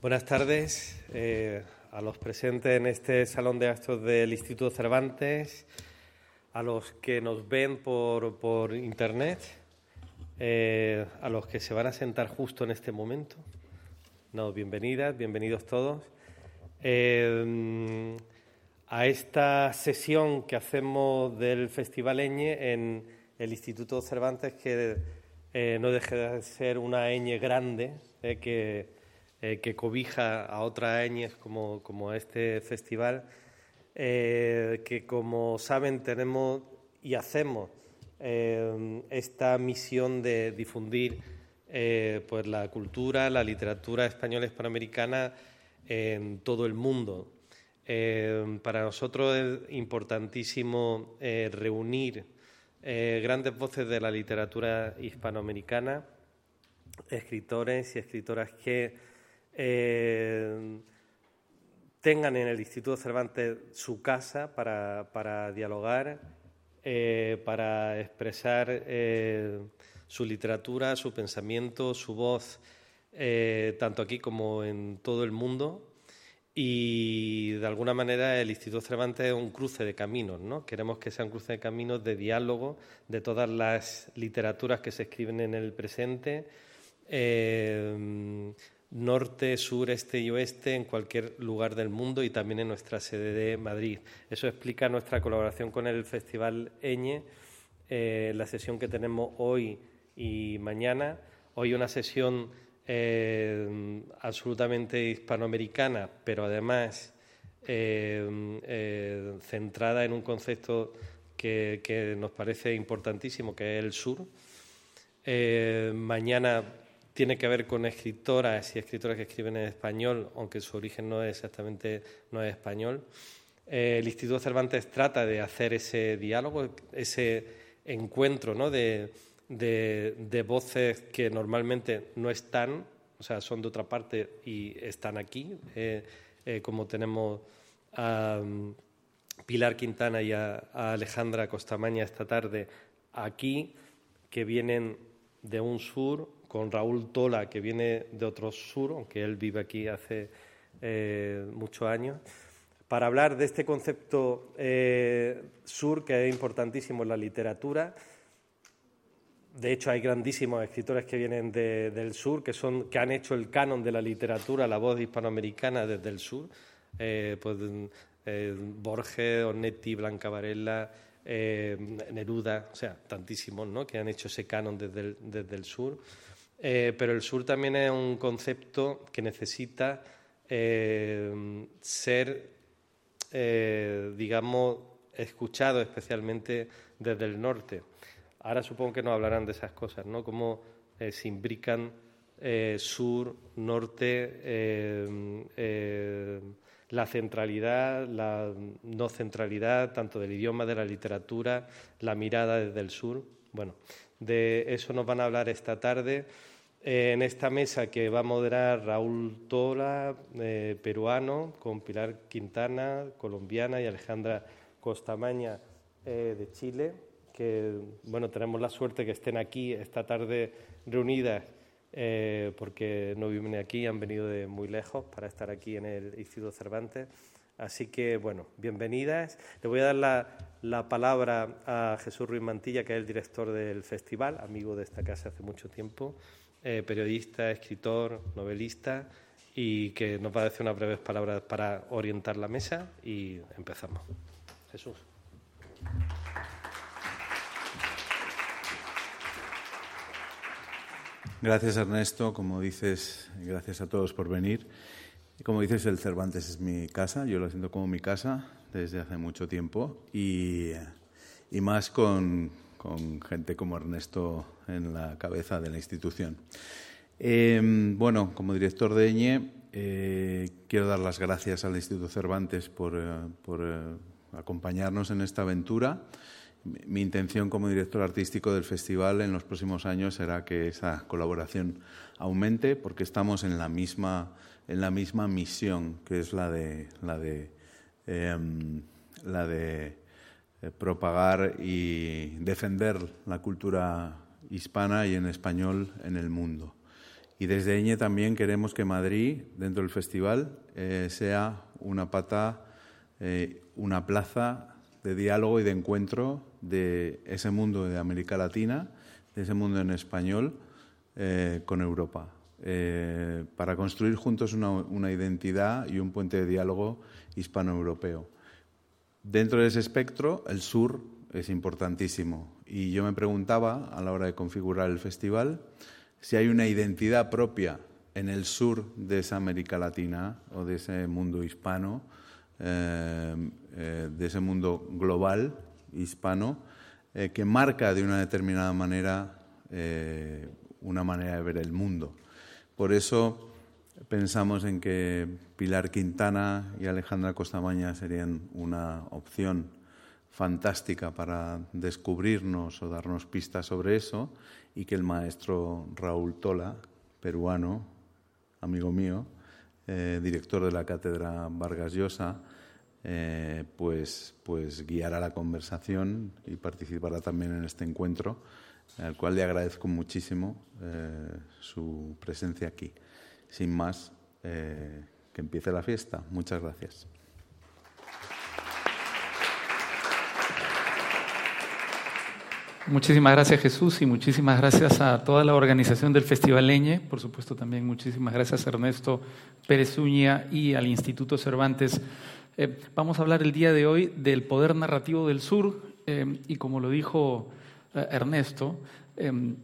Buenas tardes eh, a los presentes en este salón de actos del Instituto Cervantes, a los que nos ven por, internet, eh, a los que se van a sentar justo en este momento. No, bienvenidas, bienvenidos todos. Eh, a esta sesión que hacemos del Festival Eñe en el Instituto Cervantes, que no deje de ser una Eñe grande, que eh, que cobija a otras eñes como, como este festival, eh, que como saben tenemos y hacemos eh, esta misión de difundir pues la cultura, la literatura española hispanoamericana en todo el mundo. para nosotros es importantísimo reunir grandes voces de la literatura hispanoamericana, escritores y escritoras que eh, tengan en el Instituto Cervantes su casa para, dialogar, eh, para expresar eh, su literatura, su pensamiento, su voz, tanto aquí como en todo el mundo. Y de alguna manera el Instituto Cervantes es un cruce de caminos, ¿no? Queremos que sea un cruce de caminos de diálogo de todas las literaturas que se escriben en el presente norte, sur, este y oeste en cualquier lugar del mundo y también en nuestra sede de Madrid. Eso explica nuestra colaboración con el Festival Eñe, eh, la sesión que tenemos hoy y mañana. Hoy una sesión eh, absolutamente hispanoamericana, pero además eh, centrada en un concepto que, que, nos parece importantísimo, que es el sur. mañana tiene que ver con escritoras y escritoras que escriben en español, aunque su origen no es exactamente no es español. Eh, el Instituto Cervantes trata de hacer ese diálogo, ese encuentro ¿no? de, voces que normalmente no están, o sea, son de otra parte y están aquí, eh, eh, como tenemos a mm, Pilar Quintana y a Alejandra Costamaña esta tarde aquí, que vienen de un sur con Raúl Tola, que viene de otro sur, aunque él vive aquí hace eh, muchos años, para hablar de este concepto eh, sur que es importantísimo en la literatura. De hecho, hay grandísimos escritores que vienen del sur, que, son, que han hecho el canon de la literatura, la voz hispanoamericana desde el sur. Eh, pues, Borges, Onetti, Blanca Varela, Neruda, o sea, tantísimos ¿no? que han hecho ese canon desde desde el sur. Eh, pero el sur también es un concepto que necesita eh, ser, eh, digamos, escuchado especialmente desde el norte. Ahora supongo que nos hablarán de esas cosas, ¿no? Cómo se imbrican sur, norte, la centralidad, la no centralidad, tanto del idioma, de la literatura, la mirada desde el sur. Bueno, de eso nos van a hablar esta tarde en esta mesa que va a moderar Raúl Tola, eh, peruano, con Pilar Quintana, colombiana, y Alejandra Costamaña, eh, de Chile, que bueno, tenemos la suerte que estén aquí esta tarde reunidas porque no viven aquí, han venido de muy lejos para estar aquí en el Instituto Cervantes. Así que, bueno, bienvenidas. Le voy a dar la, palabra a Jesús Ruiz Mantilla, que es el director del festival, amigo de esta casa hace mucho tiempo, eh, periodista, escritor, novelista, y que nos va a decir unas breves palabras para orientar la mesa y empezamos. Jesús. Gracias Ernesto, como dices, gracias a todos por venir. Como dices, el Cervantes es mi casa, yo lo siento como mi casa desde hace mucho tiempo y, y más con, con gente como Ernesto en la cabeza de la institución. Em, bueno, como director de EñE, eh, quiero dar las gracias al Instituto Cervantes por, eh, eh, acompañarnos en esta aventura. Mi intención como director artístico del festival en los próximos años será que esa colaboración aumente porque estamos en la misma, en la misma misión que es la de, la de, em, la de eh, propagar y defender la cultura hispana y en español en el mundo. Y desde EñE también queremos que Madrid, dentro del festival, eh, sea una pata, eh, una plaza de diálogo y de encuentro de ese mundo de América Latina, de ese mundo en español, con Europa, para construir juntos una, una identidad y un puente de diálogo hispano-europeo. Dentro de ese espectro, el sur es importantísimo. Y yo me preguntaba, a la hora de configurar el festival, si hay una identidad propia en el sur de esa América Latina o de ese mundo hispano, eh, eh, de ese mundo global hispano, eh, que marca de una determinada manera una manera de ver el mundo. Por eso pensamos en que Pilar Quintana y Alejandra Costamaña serían una opción fantástica para descubrirnos o darnos pistas sobre eso y que el maestro Raúl Tola, peruano, amigo mío, eh, director de la cátedra Vargas Llosa, eh, pues, pues guiará la conversación y participará también en este encuentro, al cual le agradezco muchísimo eh, su presencia aquí. Sin más, que empiece la fiesta. Muchas gracias. Muchísimas gracias Jesús y muchísimas gracias a toda la organización del Festival Leñe. Por supuesto también muchísimas gracias a Ernesto Pérez Uña y al Instituto Cervantes. Eh, vamos a hablar el día de hoy del poder narrativo del sur eh, y como lo dijo eh, Ernesto,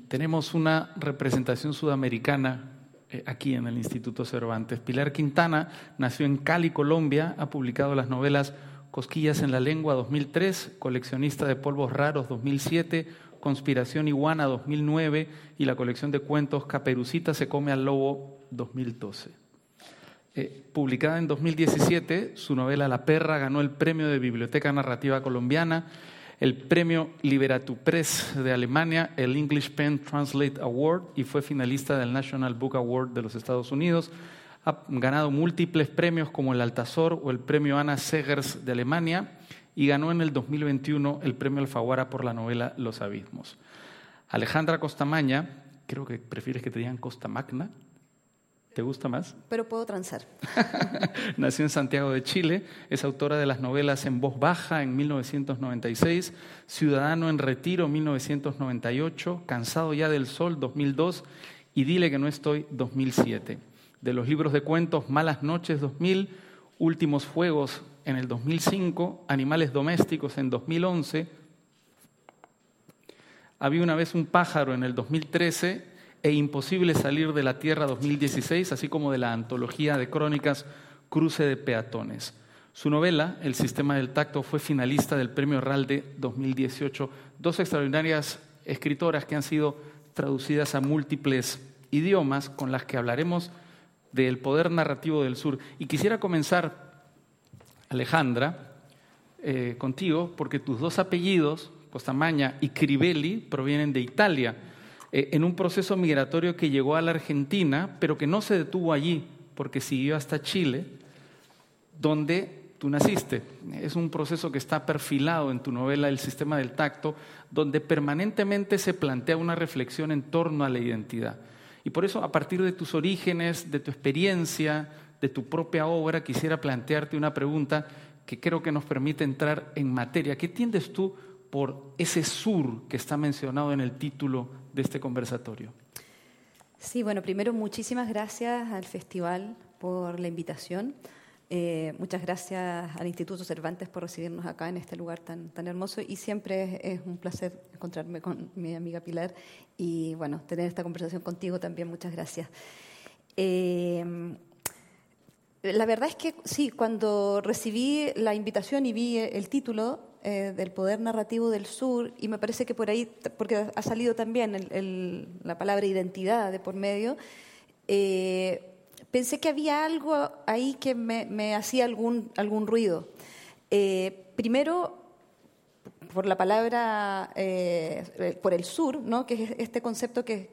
tenemos una representación sudamericana aquí en el Instituto Cervantes. Pilar Quintana nació en Cali, Colombia, ha publicado las novelas Cosquillas en la Lengua 2003, Coleccionista de Polvos Raros 2007, Conspiración Iguana 2009 y la colección de cuentos Caperucita se come al lobo 2012. Eh, publicada en 2017, su novela La perra ganó el premio de Biblioteca Narrativa Colombiana, el premio Liberatu Press de Alemania, el English Pen Translate Award y fue finalista del National Book Award de los Estados Unidos. Ha ganado múltiples premios como el Altazor o el premio Anna Segers de Alemania y ganó en el 2021 el premio Alfaguara por la novela Los Abismos. Alejandra Costamaña, creo que prefieres que te digan Costa Magna, ¿Te gusta más? Pero puedo transar. Nació en Santiago de Chile, es autora de las novelas En voz baja en 1996, Ciudadano en retiro 1998, Cansado ya del sol 2002 y Dile que no estoy 2007 de los libros de cuentos Malas noches 2000, Últimos fuegos en el 2005, Animales domésticos en 2011, Había una vez un pájaro en el 2013 e Imposible salir de la Tierra 2016, así como de la antología de crónicas Cruce de Peatones. Su novela, El sistema del tacto, fue finalista del Premio Ralde 2018. Dos extraordinarias escritoras que han sido traducidas a múltiples idiomas con las que hablaremos del poder narrativo del sur. Y quisiera comenzar, Alejandra, eh, contigo, porque tus dos apellidos, Costamaña y Crivelli, provienen de Italia, en un proceso migratorio que llegó a la Argentina, pero que no se detuvo allí, porque siguió hasta Chile, donde tú naciste. Es un proceso que está perfilado en tu novela El sistema del tacto, donde permanentemente se plantea una reflexión en torno a la identidad. Y por eso, a partir de tus orígenes, de tu experiencia, de tu propia obra, quisiera plantearte una pregunta que creo que nos permite entrar en materia. ¿Qué entiendes tú por ese sur que está mencionado en el título de este conversatorio? Sí, bueno, primero muchísimas gracias al festival por la invitación. Eh, muchas gracias al Instituto Cervantes por recibirnos acá en este lugar tan, tan hermoso y siempre es, un placer encontrarme con mi amiga Pilar y bueno, tener esta conversación contigo también. Muchas gracias. Eh, la verdad es que sí, cuando recibí la invitación y vi el título eh, del poder narrativo del sur, y me parece que por ahí, porque ha salido también la palabra identidad de por medio, eh, pensé que había algo ahí que me, hacía algún, algún ruido. Eh, primero, por la palabra, por el sur, ¿no? que es este concepto que,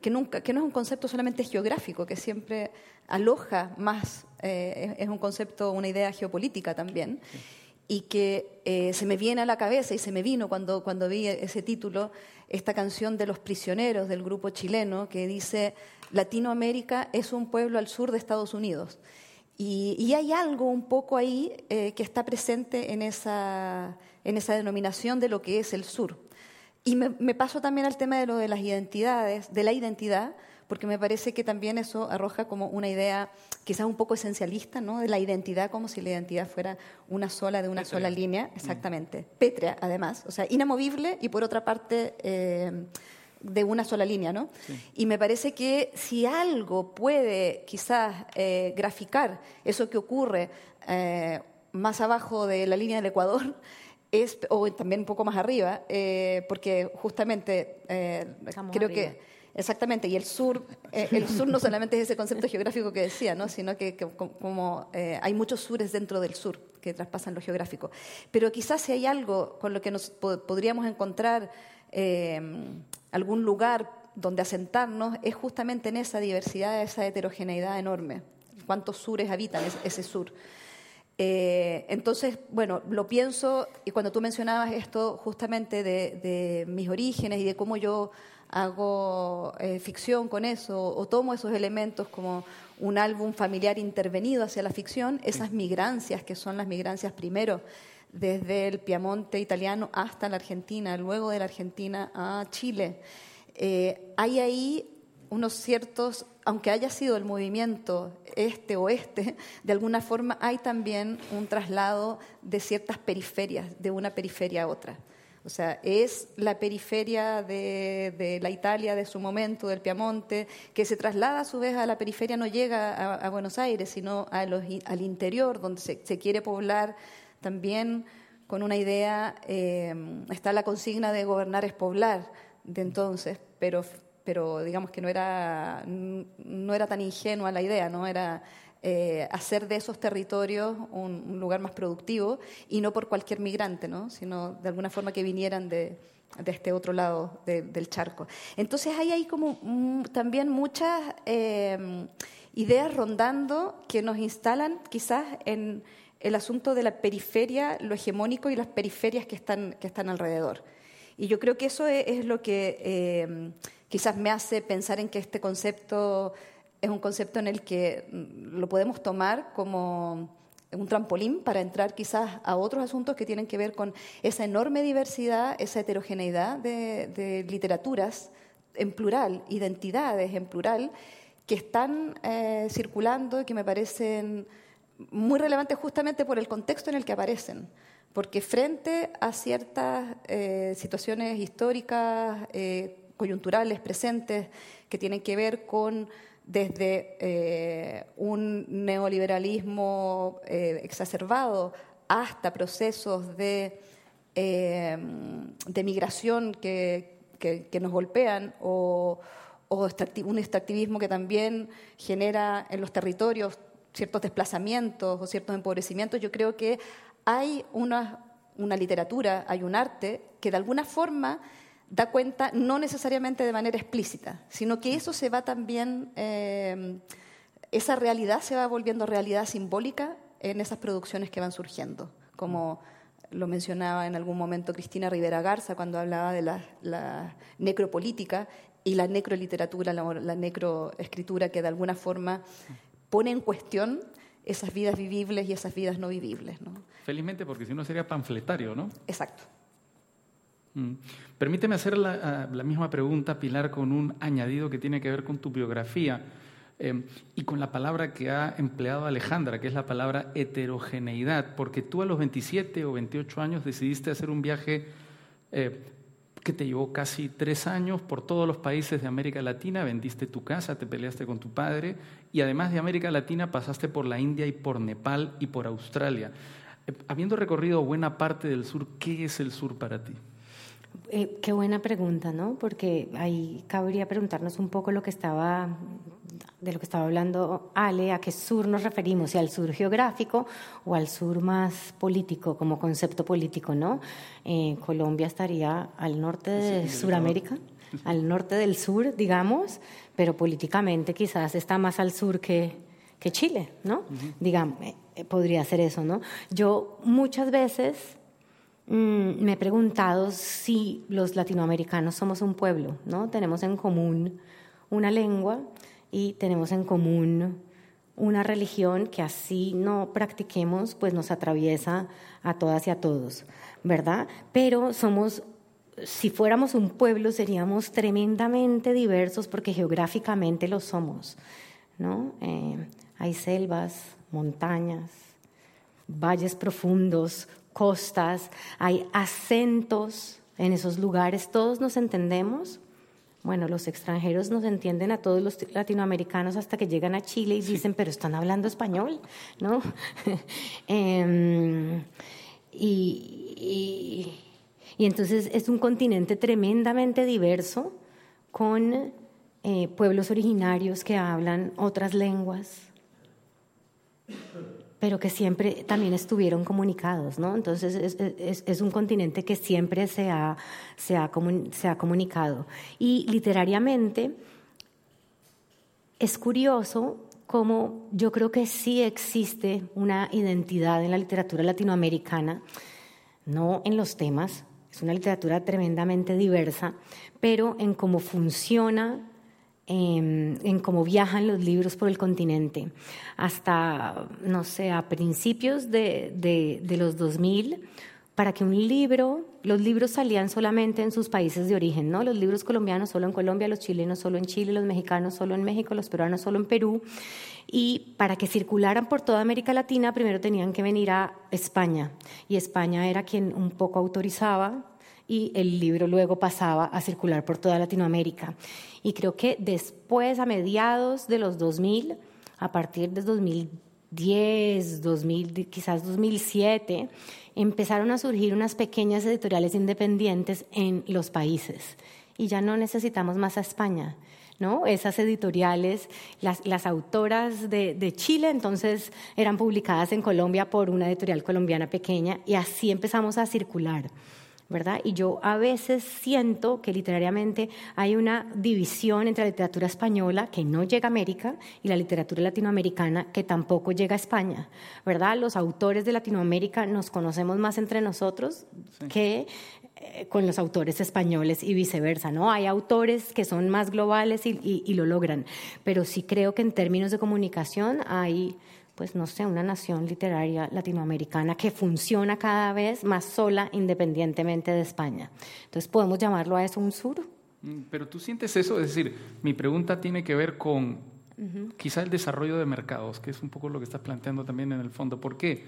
que, nunca, que no es un concepto solamente geográfico, que siempre aloja más, es un concepto, una idea geopolítica también. Y que eh, se me viene a la cabeza y se me vino cuando, cuando vi ese título, esta canción de los prisioneros del grupo chileno que dice, Latinoamérica es un pueblo al sur de Estados Unidos. Y, hay algo un poco ahí eh, que está presente en esa, en esa denominación de lo que es el sur. Y me, me paso también al tema de lo de las identidades, de la identidad, porque me parece que también eso arroja como una idea quizás un poco esencialista, ¿no? De la identidad, como si la identidad fuera una sola, de una sola línea, mm. exactamente. Pétrea, además, o sea, inamovible y por otra parte... Eh, de una sola línea, ¿no? Y me parece que si algo puede quizás eh, graficar eso que ocurre eh, más abajo de la línea del Ecuador, es, o también un poco más arriba, porque justamente creo que Exactamente, y el sur, eh, el sur no solamente es ese concepto geográfico que decía, ¿no? sino que, como eh, hay muchos sures dentro del sur que traspasan lo geográfico. Pero quizás si hay algo con lo que nos podríamos encontrar eh, algún lugar donde asentarnos, es justamente en esa diversidad, esa heterogeneidad enorme. ¿Cuántos sures habitan ese sur? Entonces, bueno, lo pienso, y cuando tú mencionabas esto justamente de mis orígenes y de cómo yo hago eh, ficción con eso o tomo esos elementos como un álbum familiar intervenido hacia la ficción, esas migrancias que son las migrancias primero desde el Piamonte italiano hasta la Argentina, luego de la Argentina a Chile. Eh, hay ahí unos ciertos, aunque haya sido el movimiento este-oeste, de alguna forma hay también un traslado de ciertas periferias, de una periferia a otra. O sea, es la periferia de, la Italia de su momento, del Piamonte, que se traslada a su vez a la periferia, no llega a, Buenos Aires, sino al interior, donde se, quiere poblar también con una idea, eh, está la consigna de gobernar es poblar de entonces, pero, pero digamos que no era, no era tan ingenua la idea, no era eh, hacer de esos territorios un, lugar más productivo y no por cualquier migrante, ¿no? sino de alguna forma que vinieran de, este otro lado del charco. Entonces hay ahí como mm, también muchas eh, ideas rondando que nos instalan quizás en el asunto de la periferia, lo hegemónico y las periferias que están, que están alrededor. Y yo creo que eso es, lo que eh, quizás me hace pensar en que este concepto es un concepto en el que mm, lo podemos tomar como un trampolín para entrar quizás a otros asuntos que tienen que ver con esa enorme diversidad, esa heterogeneidad de, literaturas en plural, identidades en plural, que están eh, circulando y que me parecen muy relevantes justamente por el contexto en el que aparecen. Porque frente a ciertas eh, situaciones históricas, eh, coyunturales, presentes, que tienen que ver con desde eh, un neoliberalismo eh, exacerbado hasta procesos de, eh, de migración que, que, nos golpean o, o, un extractivismo que también genera en los territorios ciertos desplazamientos o ciertos empobrecimientos, yo creo que hay una, una literatura, hay un arte que de alguna forma da cuenta no necesariamente de manera explícita, sino que eso se va también, eh, esa realidad se va volviendo realidad simbólica en esas producciones que van surgiendo, como lo mencionaba en algún momento Cristina Rivera Garza cuando hablaba de la, necropolítica y la necroliteratura, la, la necroescritura que de alguna forma pone en cuestión esas vidas vivibles y esas vidas no vivibles. ¿no? Felizmente, porque si no sería panfletario, ¿no? Exacto. Mm. Permíteme hacer la, misma pregunta, Pilar, con un añadido que tiene que ver con tu biografía eh, y con la palabra que ha empleado Alejandra, que es la palabra heterogeneidad, porque tú a los 27 o 28 años decidiste hacer un viaje eh, que te llevó casi tres años por todos los países de América Latina, vendiste tu casa, te peleaste con tu padre y además de América Latina pasaste por la India y por Nepal y por Australia. Eh, habiendo recorrido buena parte del sur, ¿qué es el sur para ti? Eh, qué buena pregunta, ¿no? Porque ahí cabría preguntarnos un poco lo que estaba, de lo que estaba hablando Ale, a qué sur nos referimos, si al sur geográfico o al sur más político, como concepto político, ¿no? Eh, Colombia estaría al norte de Sudamérica, al norte del sur, digamos, pero políticamente quizás está más al sur que, que Chile, ¿no? Digamos, eh, podría ser eso, ¿no? Yo muchas veces mm, me he preguntado si los latinoamericanos somos un pueblo, ¿no? Tenemos en común una lengua y tenemos en común una religión que así no practiquemos, pues nos atraviesa a todas y a todos, ¿verdad? Pero somos, si fuéramos un pueblo, seríamos tremendamente diversos porque geográficamente lo somos, ¿no? Eh, hay selvas, montañas, valles profundos, costas, hay acentos en esos lugares, todos nos entendemos. Bueno, los extranjeros nos entienden a todos los latinoamericanos hasta que llegan a Chile y dicen, pero están hablando español, ¿no? Em, y, entonces es un continente tremendamente diverso con eh, pueblos originarios que hablan otras lenguas pero que siempre también estuvieron comunicados, ¿no? Entonces es, un continente que siempre se ha, se, ha se ha comunicado. Y literariamente es curioso cómo yo creo que sí existe una identidad en la literatura latinoamericana, no en los temas, es una literatura tremendamente diversa, pero en cómo funciona en, cómo viajan los libros por el continente. Hasta, no sé, a principios de, de, los 2000, para que un libro, los libros salían solamente en sus países de origen, ¿no? Los libros colombianos solo en Colombia, los chilenos solo en Chile, los mexicanos solo en México, los peruanos solo en Perú. Y para que circularan por toda América Latina, primero tenían que venir a España. Y España era quien un poco autorizaba y el libro luego pasaba a circular por toda Latinoamérica. Y creo que después, a mediados de los 2000, a partir de 2010, 2000, quizás 2007, empezaron a surgir unas pequeñas editoriales independientes en los países. Y ya no necesitamos más a España. ¿no? Esas editoriales, las, las autoras de, de, Chile entonces eran publicadas en Colombia por una editorial colombiana pequeña y así empezamos a circular. ¿Verdad? Y yo a veces siento que literariamente hay una división entre la literatura española, que no llega a América, y la literatura latinoamericana, que tampoco llega a España, ¿verdad? Los autores de Latinoamérica nos conocemos más entre nosotros que eh, con los autores españoles y viceversa, ¿no? Hay autores que son más globales y, y lo logran, pero sí creo que en términos de comunicación hay pues no sé, una nación literaria latinoamericana que funciona cada vez más sola independientemente de España. Entonces, ¿podemos llamarlo a eso un sur? Mm, pero tú sientes eso, es decir, mi pregunta tiene que ver con quizá el desarrollo de mercados, que es un poco lo que estás planteando también en el fondo. ¿Por qué?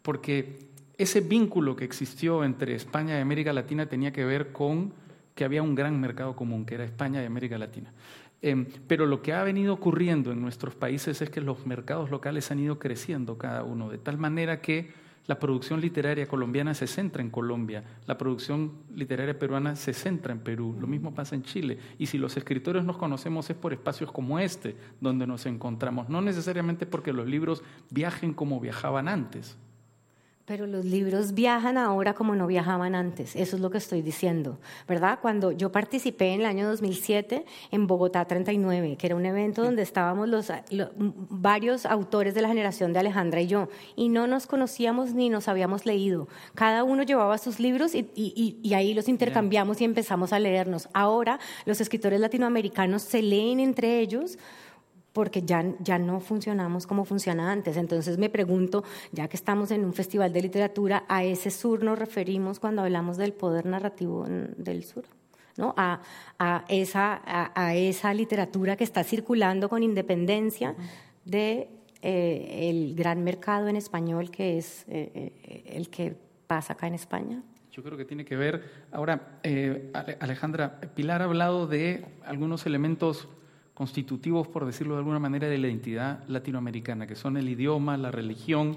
Porque ese vínculo que existió entre España y América Latina tenía que ver con que había un gran mercado común, que era España y América Latina. Em, pero lo que ha venido ocurriendo en nuestros países es que los mercados locales han ido creciendo cada uno, de tal manera que la producción literaria colombiana se centra en Colombia, la producción literaria peruana se centra en Perú, lo mismo pasa en Chile. Y si los escritores nos conocemos es por espacios como este donde nos encontramos, no necesariamente porque los libros viajen como viajaban antes. Pero los libros viajan ahora como no viajaban antes, eso es lo que estoy diciendo, ¿verdad? Cuando yo participé en el año 2007 en Bogotá 39, que era un evento donde estábamos los, varios autores de la generación de Alejandra y yo, y no nos conocíamos ni nos habíamos leído. Cada uno llevaba sus libros y, y ahí los intercambiamos y empezamos a leernos. Ahora los escritores latinoamericanos se leen entre ellos porque ya, ya no funcionamos como funcionaba antes. Entonces me pregunto, ya que estamos en un festival de literatura, ¿a ese sur nos referimos cuando hablamos del poder narrativo del sur? ¿no? A, a esa, a, esa literatura que está circulando con independencia de eh, el gran mercado en español que es eh, eh, el que pasa acá en España. Yo creo que tiene que ver. Ahora, Alejandra, Pilar ha hablado de algunos elementos constitutivos, por decirlo de alguna manera, de la identidad latinoamericana, que son el idioma, la religión,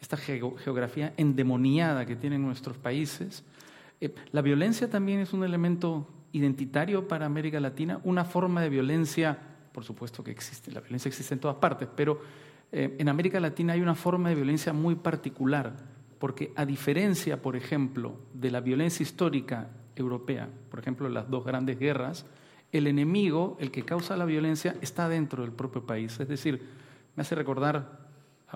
esta geografía endemoniada que tienen nuestros países. Eh, la violencia también es un elemento identitario para América Latina, una forma de violencia, por supuesto que existe, la violencia existe en todas partes, pero eh, en América Latina hay una forma de violencia muy particular, porque a diferencia, por ejemplo, de la violencia histórica europea, por ejemplo, las dos grandes guerras, el enemigo, el que causa la violencia, está dentro del propio país. Es decir, me hace recordar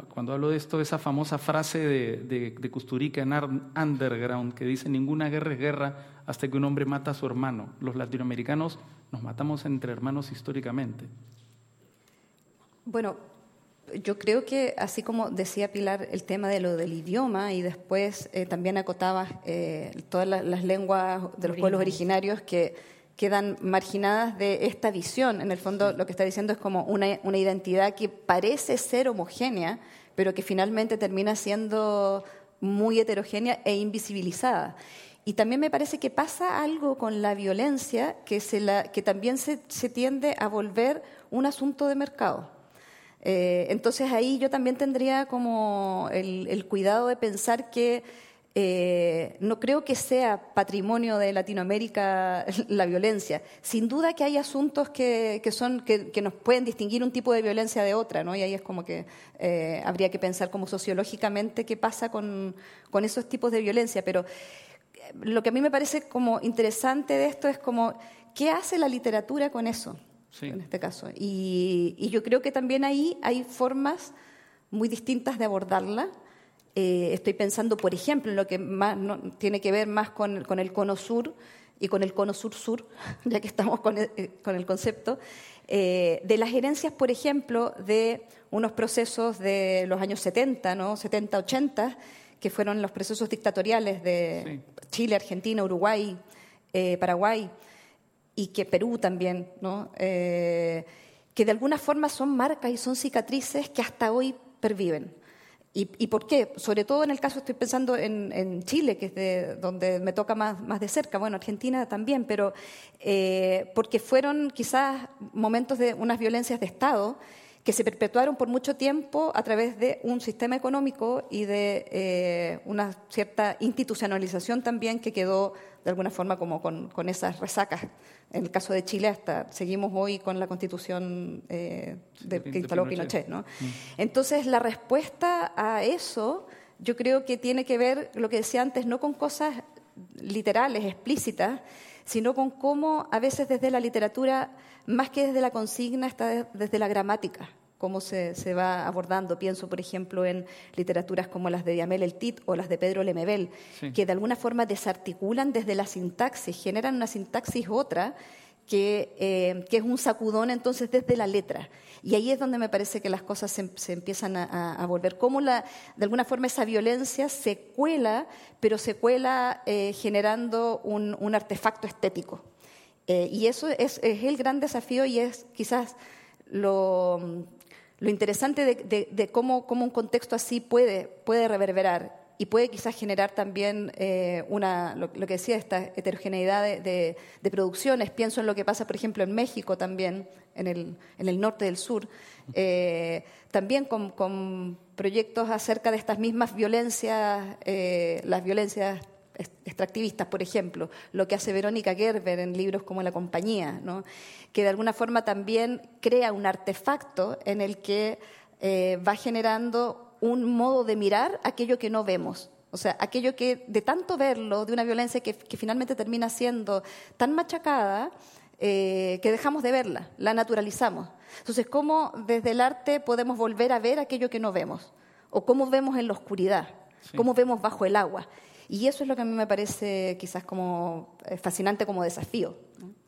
cuando hablo de esto, esa famosa frase de, de, de Custurica en Underground que dice, ninguna guerra es guerra hasta que un hombre mata a su hermano. Los latinoamericanos nos matamos entre hermanos históricamente. Bueno, yo creo que así como decía Pilar el tema de lo del idioma y después eh, también acotaba eh, todas las, lenguas de los pueblos originarios que quedan marginadas de esta visión. En el fondo lo que está diciendo es como una, una identidad que parece ser homogénea, pero que finalmente termina siendo muy heterogénea e invisibilizada. Y también me parece que pasa algo con la violencia que, se la, que también se, se tiende a volver un asunto de mercado. Eh, entonces ahí yo también tendría como el, cuidado de pensar que eh, no creo que sea patrimonio de Latinoamérica la violencia. Sin duda que hay asuntos que, son, que, nos pueden distinguir un tipo de violencia de otra, ¿no? Y ahí es como que eh, habría que pensar como sociológicamente qué pasa con, con esos tipos de violencia. Pero lo que a mí me parece como interesante de esto es como, ¿qué hace la literatura con eso? en este caso. Y, yo creo que también ahí hay formas muy distintas de abordarla. Eh, estoy pensando, por ejemplo, en lo que más tiene que ver más con, con, el cono sur y con el cono sur-sur, ya que estamos con el, eh, con el concepto, eh, de las gerencias, por ejemplo, de unos procesos de los años 70, ¿no? 70-80, que fueron los procesos dictatoriales de Chile, Argentina, Uruguay, Paraguay, y que Perú también, ¿no? Que de alguna forma son marcas y son cicatrices que hasta hoy perviven. ¿Y, por qué? Sobre todo en el caso, estoy pensando en, Chile, que es de, donde me toca más, más, de cerca, bueno, Argentina también, pero eh, porque fueron quizás momentos de unas violencias de Estado que se perpetuaron por mucho tiempo a través de un sistema económico y de eh, una cierta institucionalización también que quedó de alguna forma como con, con, esas resacas. En el caso de Chile hasta seguimos hoy con la constitución eh, de, que instaló Pinochet. ¿no? Mm. Entonces la respuesta a eso yo creo que tiene que ver, lo que decía antes, no con cosas literales, explícitas, sino con cómo a veces desde la literatura, más que desde la consigna, está desde la gramática cómo se, se, va abordando. Pienso, por ejemplo, en literaturas como las de Diamel El Tit o las de Pedro Lemebel, que de alguna forma desarticulan desde la sintaxis, generan una sintaxis otra que, eh, que, es un sacudón entonces desde la letra. Y ahí es donde me parece que las cosas se, empiezan a, volver. Cómo la, de alguna forma esa violencia se cuela, pero se cuela eh, generando un, un, artefacto estético. Eh, y eso es, el gran desafío y es quizás lo, lo interesante de, cómo, un contexto así puede, reverberar y puede quizás generar también eh, una, lo, que decía, esta heterogeneidad de, producciones. Pienso en lo que pasa, por ejemplo, en México también, en el, en el norte del sur, eh, también con, proyectos acerca de estas mismas violencias, eh, las violencias extractivistas, por ejemplo, lo que hace Verónica Gerber en libros como La compañía, que de alguna forma también crea un artefacto en el que eh, va generando un modo de mirar aquello que no vemos. O sea, aquello que de tanto verlo, de una violencia que, finalmente termina siendo tan machacada, eh, que dejamos de verla, la naturalizamos. Entonces, ¿cómo desde el arte podemos volver a ver aquello que no vemos? ¿O cómo vemos en la oscuridad? ¿Cómo vemos bajo el agua? Y eso es lo que a mí me parece quizás como eh, fascinante como desafío.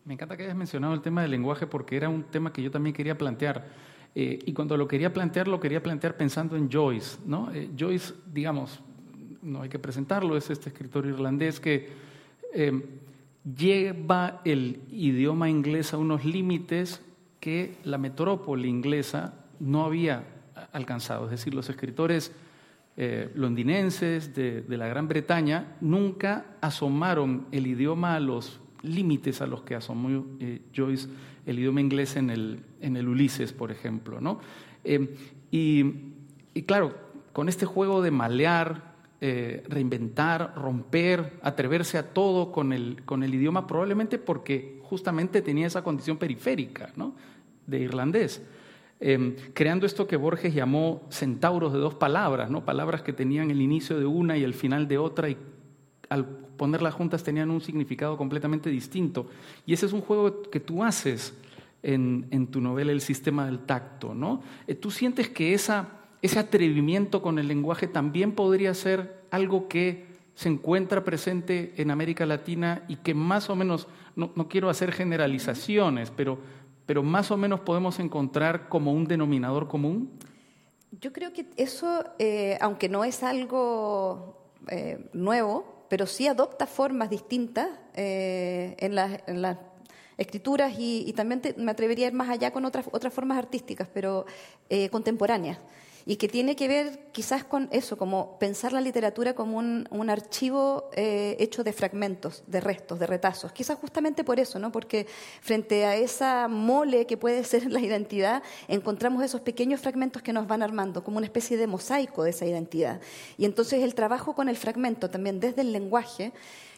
Me encanta que hayas mencionado el tema del lenguaje porque era un tema que yo también quería plantear. Eh, y cuando lo quería plantear, lo quería plantear pensando en Joyce. ¿no? Eh, Joyce, digamos, no hay que presentarlo, es este escritor irlandés que lleva el idioma inglés a unos límites que la metrópoli inglesa no había alcanzado. Es decir, los escritores eh, londinenses de, la Gran Bretaña nunca asomaron el idioma a los límites a los que asomó eh, Joyce el idioma inglés en el, en el Ulises, por ejemplo. ¿no? Eh, y, claro, con este juego de malear, reinventar, romper, atreverse a todo con el, con el idioma, probablemente porque justamente tenía esa condición periférica ¿no? de irlandés. Em, creando esto que Borges llamó centauros de dos palabras, ¿no? palabras que tenían el inicio de una y el final de otra y al ponerlas juntas tenían un significado completamente distinto. Y ese es un juego que tú haces en, tu novela El sistema del tacto. ¿no? Eh, tú sientes que ese atrevimiento con el lenguaje también podría ser algo que se encuentra presente en América Latina y que más o menos, no, quiero hacer generalizaciones, pero, pero más o menos podemos encontrar como un denominador común? Yo creo que eso, eh, aunque no es algo eh, nuevo, pero sí adopta formas distintas eh, en, las, escrituras y, también me atrevería a ir más allá con otras, otras formas artísticas, pero contemporáneas y que tiene que ver quizás con eso, como pensar la literatura como un, archivo eh, hecho de fragmentos, de restos, de retazos. Quizás justamente por eso, ¿no? porque frente a esa mole que puede ser la identidad, encontramos esos pequeños fragmentos que nos van armando, como una especie de mosaico de esa identidad. Y entonces el trabajo con el fragmento, también desde el lenguaje,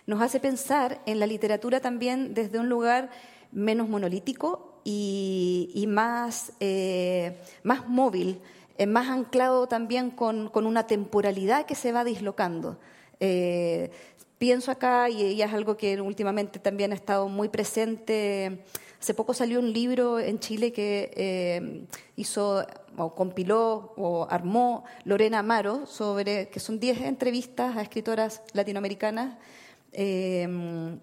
nos hace pensar en la literatura también desde un lugar menos monolítico y, más, eh, más móvil más anclado también con, una temporalidad que se va dislocando. Eh, pienso acá, y, es algo que últimamente también ha estado muy presente, hace poco salió un libro en Chile que eh, hizo o compiló o armó Lorena Amaro sobre, que son 10 entrevistas a escritoras latinoamericanas eh,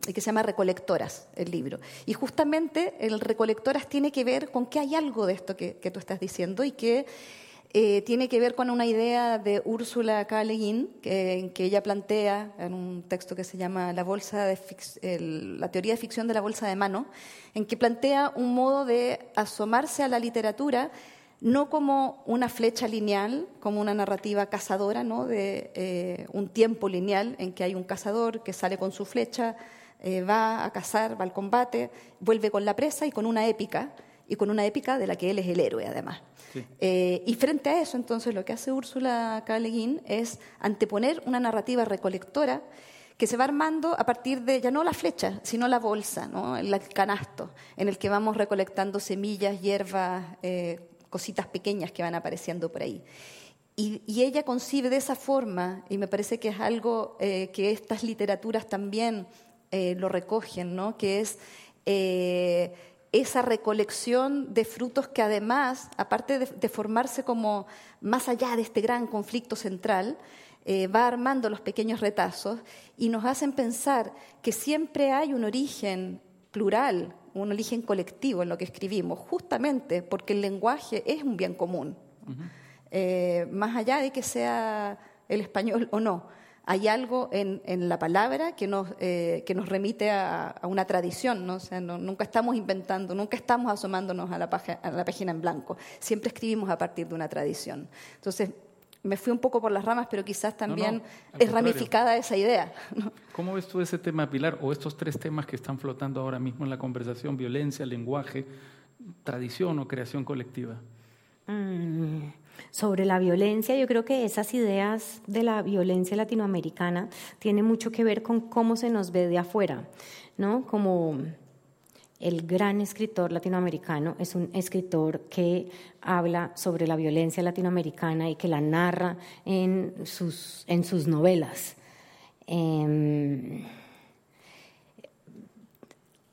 que se llama Recolectoras, el libro. Y justamente el Recolectoras tiene que ver con que hay algo de esto que, que tú estás diciendo y que eh, tiene que ver con una idea de Úrsula K. Le que, que, ella plantea en un texto que se llama la, bolsa de la teoría de ficción de la bolsa de mano, en que plantea un modo de asomarse a la literatura no como una flecha lineal, como una narrativa cazadora, ¿no? de eh, un tiempo lineal en que hay un cazador que sale con su flecha, eh, va a cazar, va al combate, vuelve con la presa y con una épica, y con una épica de la que él es el héroe además. Eh, y frente a eso, entonces, lo que hace Úrsula K. es anteponer una narrativa recolectora que se va armando a partir de ya no la flecha, sino la bolsa, ¿no? el canasto, en el que vamos recolectando semillas, hierbas, eh, cositas pequeñas que van apareciendo por ahí. Y, ella concibe de esa forma, y me parece que es algo eh, que estas literaturas también lo recogen, ¿no? que es esa recolección de frutos que además, aparte de, formarse como más allá de este gran conflicto central, eh, va armando los pequeños retazos y nos hacen pensar que siempre hay un origen plural, un origen colectivo en lo que escribimos, justamente porque el lenguaje es un bien común, eh, más allá de que sea el español o no hay algo en, la palabra que nos, eh, que nos remite a, una tradición, ¿no? sea, nunca estamos inventando, nunca estamos asomándonos a la, a la página en blanco, siempre escribimos a partir de una tradición. Entonces, me fui un poco por las ramas, pero quizás también es ramificada esa idea. ¿Cómo ves tú ese tema, Pilar, o estos tres temas que están flotando ahora mismo en la conversación, violencia, lenguaje, tradición o creación colectiva? Mm, sobre la violencia, yo creo que esas ideas de la violencia latinoamericana tienen mucho que ver con cómo se nos ve de afuera, ¿no? Como el gran escritor latinoamericano es un escritor que habla sobre la violencia latinoamericana y que la narra en sus, en sus novelas. Em,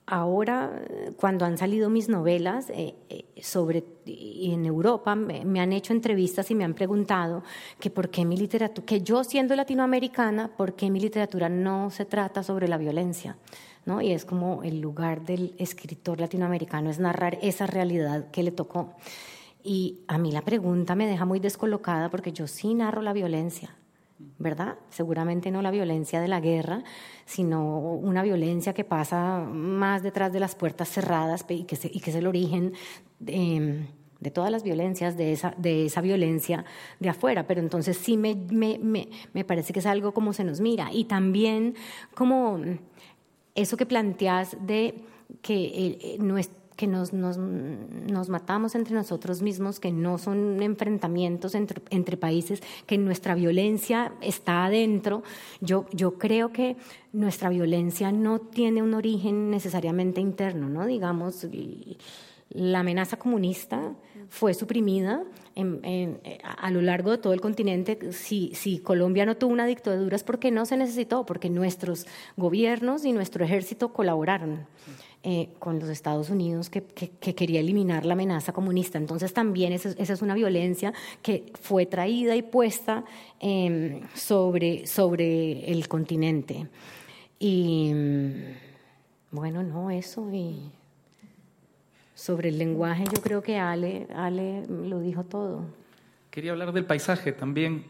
ahora, cuando han salido mis novelas eh, eh, sobre en Europa, me, han hecho entrevistas y me han preguntado que por qué mi literatura, que yo siendo latinoamericana, por qué mi literatura no se trata sobre la violencia. ¿no? Y es como el lugar del escritor latinoamericano es narrar esa realidad que le tocó. Y a mí la pregunta me deja muy descolocada porque yo sí narro la violencia, ¿verdad? Seguramente no la violencia de la guerra, sino una violencia que pasa más detrás de las puertas cerradas y que, es el origen de, todas las violencias, de esa, violencia de afuera. Pero entonces sí me, me, me, me parece que es algo como se nos mira. Y también como eso que planteas de que no es que nos, nos, nos, matamos entre nosotros mismos, que no son enfrentamientos entre, entre, países, que nuestra violencia está adentro. Yo, yo creo que nuestra violencia no tiene un origen necesariamente interno, ¿no? Digamos, La amenaza comunista fue suprimida a lo largo de todo el continente. Si, si, Colombia no tuvo una dictadura es porque no se necesitó, porque nuestros gobiernos y nuestro ejército colaboraron. Eh, con los Estados Unidos que, quería eliminar la amenaza comunista. Entonces también esa, es una violencia que fue traída y puesta em, sobre, sobre el continente. Y bueno, no, eso. Y sobre el lenguaje yo creo que Ale, Ale lo dijo todo. Quería hablar del paisaje también,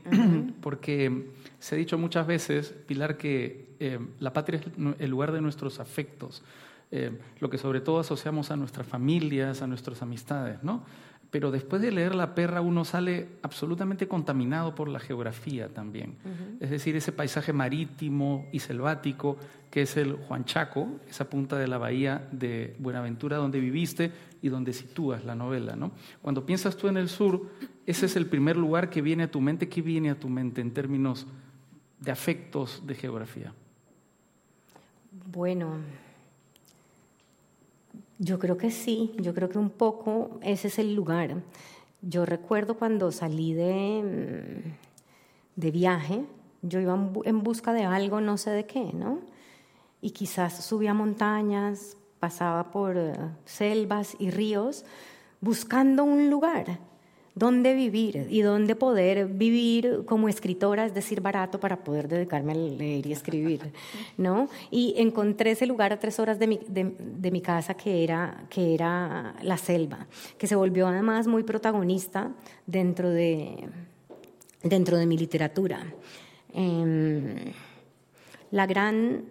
porque se ha dicho muchas veces, Pilar, que eh, la patria es el lugar de nuestros afectos. Eh, lo que sobre todo asociamos a nuestras familias, a nuestras amistades, ¿no? Pero después de leer La perra uno sale absolutamente contaminado por la geografía también. Es decir, ese paisaje marítimo y selvático que es el Juan Chaco, esa punta de la bahía de Buenaventura donde viviste y donde sitúas la novela, ¿no? Cuando piensas tú en el sur, ese es el primer lugar que viene a tu mente. ¿Qué viene a tu mente en términos de afectos de geografía? Bueno, yo creo que sí, yo creo que un poco ese es el lugar. Yo recuerdo cuando salí de, mm, de viaje, yo iba en busca de algo, no sé de qué, ¿no? Y quizás subía montañas, pasaba por eh, selvas y ríos, buscando un lugar dónde vivir y dónde poder vivir como escritora, es decir, barato para poder dedicarme a leer y escribir, ¿no? Y encontré ese lugar a tres horas de mi, de, mi casa que era, que era la selva, que se volvió además muy protagonista dentro de, dentro de mi literatura. Em, la gran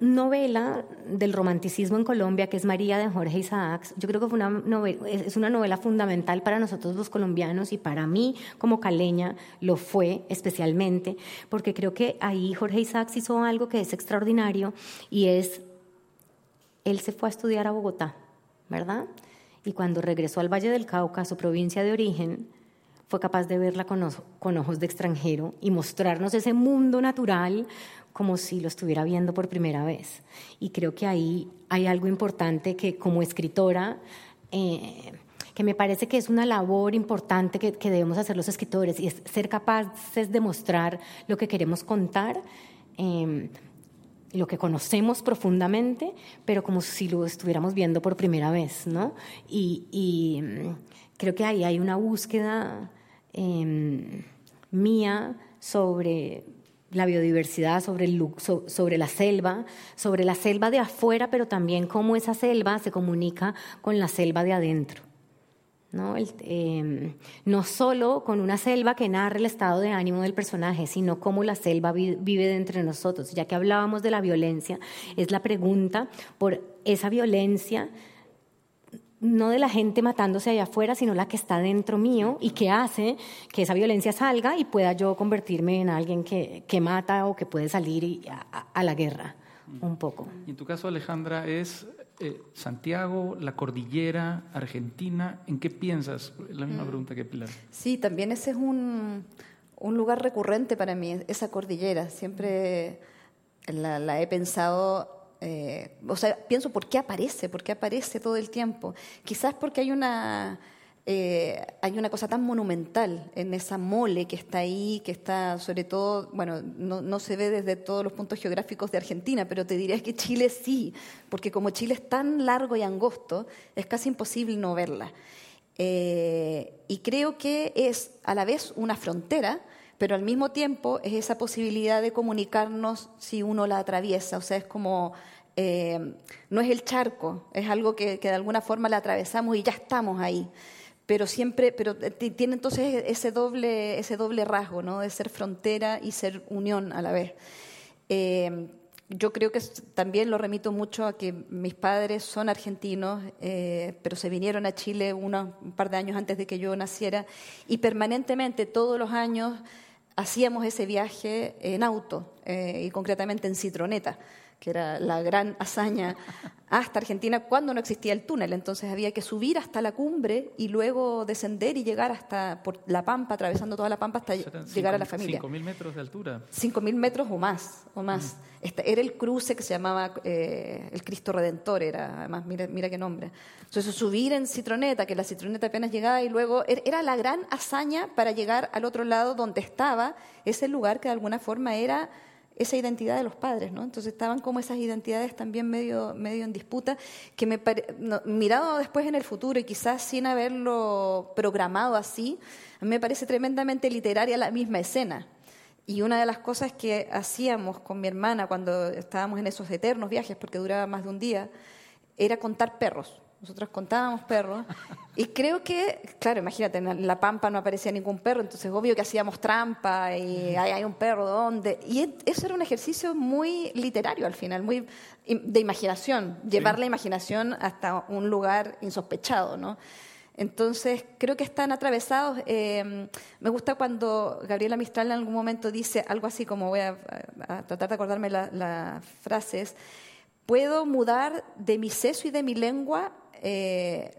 novela del romanticismo en Colombia, que es María de Jorge Isaacs. Yo creo que novela, es una novela fundamental para nosotros los colombianos y para mí como caleña lo fue especialmente, porque creo que ahí Jorge Isaacs hizo algo que es extraordinario y es, él se fue a estudiar a Bogotá, ¿verdad? Y cuando regresó al Valle del Cauca, su provincia de origen, fue capaz de verla con, con ojos de extranjero y mostrarnos ese mundo natural como si lo estuviera viendo por primera vez. Y creo que ahí hay algo importante que como escritora, eh, que me parece que es una labor importante que, debemos hacer los escritores, y es ser capaces de mostrar lo que queremos contar. Em, lo que conocemos profundamente, pero como si lo estuviéramos viendo por primera vez, ¿no? Y, mm, creo que ahí hay una búsqueda em, mía sobre la biodiversidad, sobre, el, sobre la selva, sobre la selva de afuera, pero también cómo esa selva se comunica con la selva de adentro. ¿no? Em, no solo con una selva que narra el estado de ánimo del personaje, sino cómo la selva vive de nosotros. Ya que hablábamos de la violencia, es la pregunta por esa violencia no de la gente matándose allá afuera, sino la que está dentro mío y que hace que esa violencia salga y pueda yo convertirme en alguien que, que mata o que puede salir a, la guerra, un poco. Y en tu caso, Alejandra, es eh, Santiago, la cordillera, Argentina. ¿En qué piensas? La misma mm. pregunta que Pilar. Sí, también ese es un, un lugar recurrente para mí, esa cordillera. Siempre la, la he pensado eh, o sea, pienso, ¿por qué aparece? ¿Por qué aparece todo el tiempo? Quizás porque hay una, eh, hay una cosa tan monumental en esa mole que está ahí, que está sobre todo, bueno, no, no, se ve desde todos los puntos geográficos de Argentina, pero te diría que Chile sí, porque como Chile es tan largo y angosto, es casi imposible no verla. Eh, y creo que es a la vez una frontera, pero al mismo tiempo es esa posibilidad de comunicarnos si uno la atraviesa, o sea, es como, eh, no es el charco, es algo que, de alguna forma la atravesamos y ya estamos ahí, pero siempre, pero tiene entonces ese doble, ese doble rasgo, ¿no? De ser frontera y ser unión a la vez. Eh, yo creo que también lo remito mucho a que mis padres son argentinos, eh, pero se vinieron a Chile un par de años antes de que yo naciera y permanentemente todos los años hacíamos ese viaje en auto. eh, y concretamente en Citroneta, que era la gran hazaña hasta Argentina cuando no existía el túnel. Entonces había que subir hasta la cumbre y luego descender y llegar hasta por la Pampa, atravesando toda la Pampa hasta llegar a la familia. 5.000 metros de altura. 5.000 metros o más. O más. Mm. Este, era el cruce que se llamaba eh, el Cristo Redentor, era, además, mira, mira qué nombre. Entonces subir en Citroneta, que la Citroneta apenas llegaba y luego er, era la gran hazaña para llegar al otro lado donde estaba ese lugar que de alguna forma era esa identidad de los padres, ¿no? Entonces estaban como esas identidades también medio, medio en disputa, que me mirado después en el futuro y quizás sin haberlo programado así, a mí me parece tremendamente literaria la misma escena. Y una de las cosas que hacíamos con mi hermana cuando estábamos en esos eternos viajes, porque duraba más de un día, era contar perros. Nosotros contábamos perros y creo que, claro, imagínate, en la pampa no aparecía ningún perro, entonces obvio que hacíamos trampa y hay, un perro, ¿dónde? Y eso era un ejercicio muy literario al final, muy de imaginación, llevar la imaginación hasta un lugar insospechado, ¿no? Entonces, creo que están atravesados. Eh, me gusta cuando Gabriela Mistral en algún momento dice algo así como, voy a, tratar de acordarme las frases, puedo mudar de mi seso y de mi lengua eh,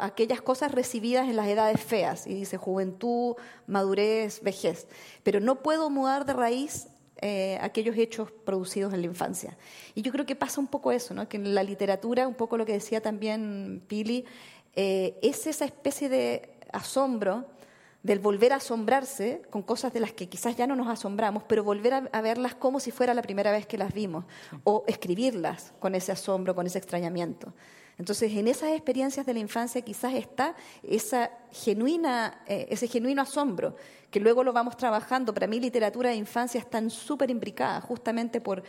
aquellas cosas recibidas en las edades feas, y dice juventud, madurez, vejez, pero no puedo mudar de raíz eh, aquellos hechos producidos en la infancia. Y yo creo que pasa un poco eso, ¿no? que en la literatura, un poco lo que decía también Pili, eh, es esa especie de asombro del volver a asombrarse con cosas de las que quizás ya no nos asombramos, pero volver a, verlas como si fuera la primera vez que las vimos, o escribirlas con ese asombro, con ese extrañamiento. Entonces, en esas experiencias de la infancia quizás está esa genuina, eh, ese genuino asombro, que luego lo vamos trabajando. Para mí, literatura de infancia están súper imbricadas justamente por,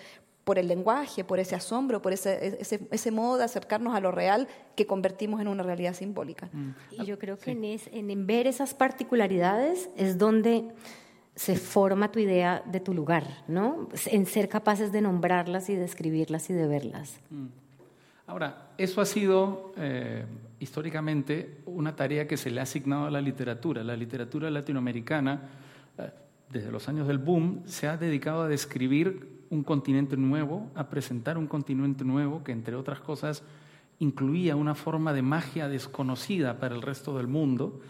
por el lenguaje, por ese asombro, por ese, ese, modo de acercarnos a lo real que convertimos en una realidad simbólica. Mm. Y yo creo que en, en, ver esas particularidades es donde se forma tu idea de tu lugar, ¿no? En ser capaces de nombrarlas y de escribirlas y de verlas. Mm. Ahora, eso ha sido eh, históricamente una tarea que se le ha asignado a la literatura. La literatura latinoamericana, eh, desde los años del boom, se ha dedicado a describir un continente nuevo, a presentar un continente nuevo que, entre otras cosas, incluía una forma de magia desconocida para el resto del mundo.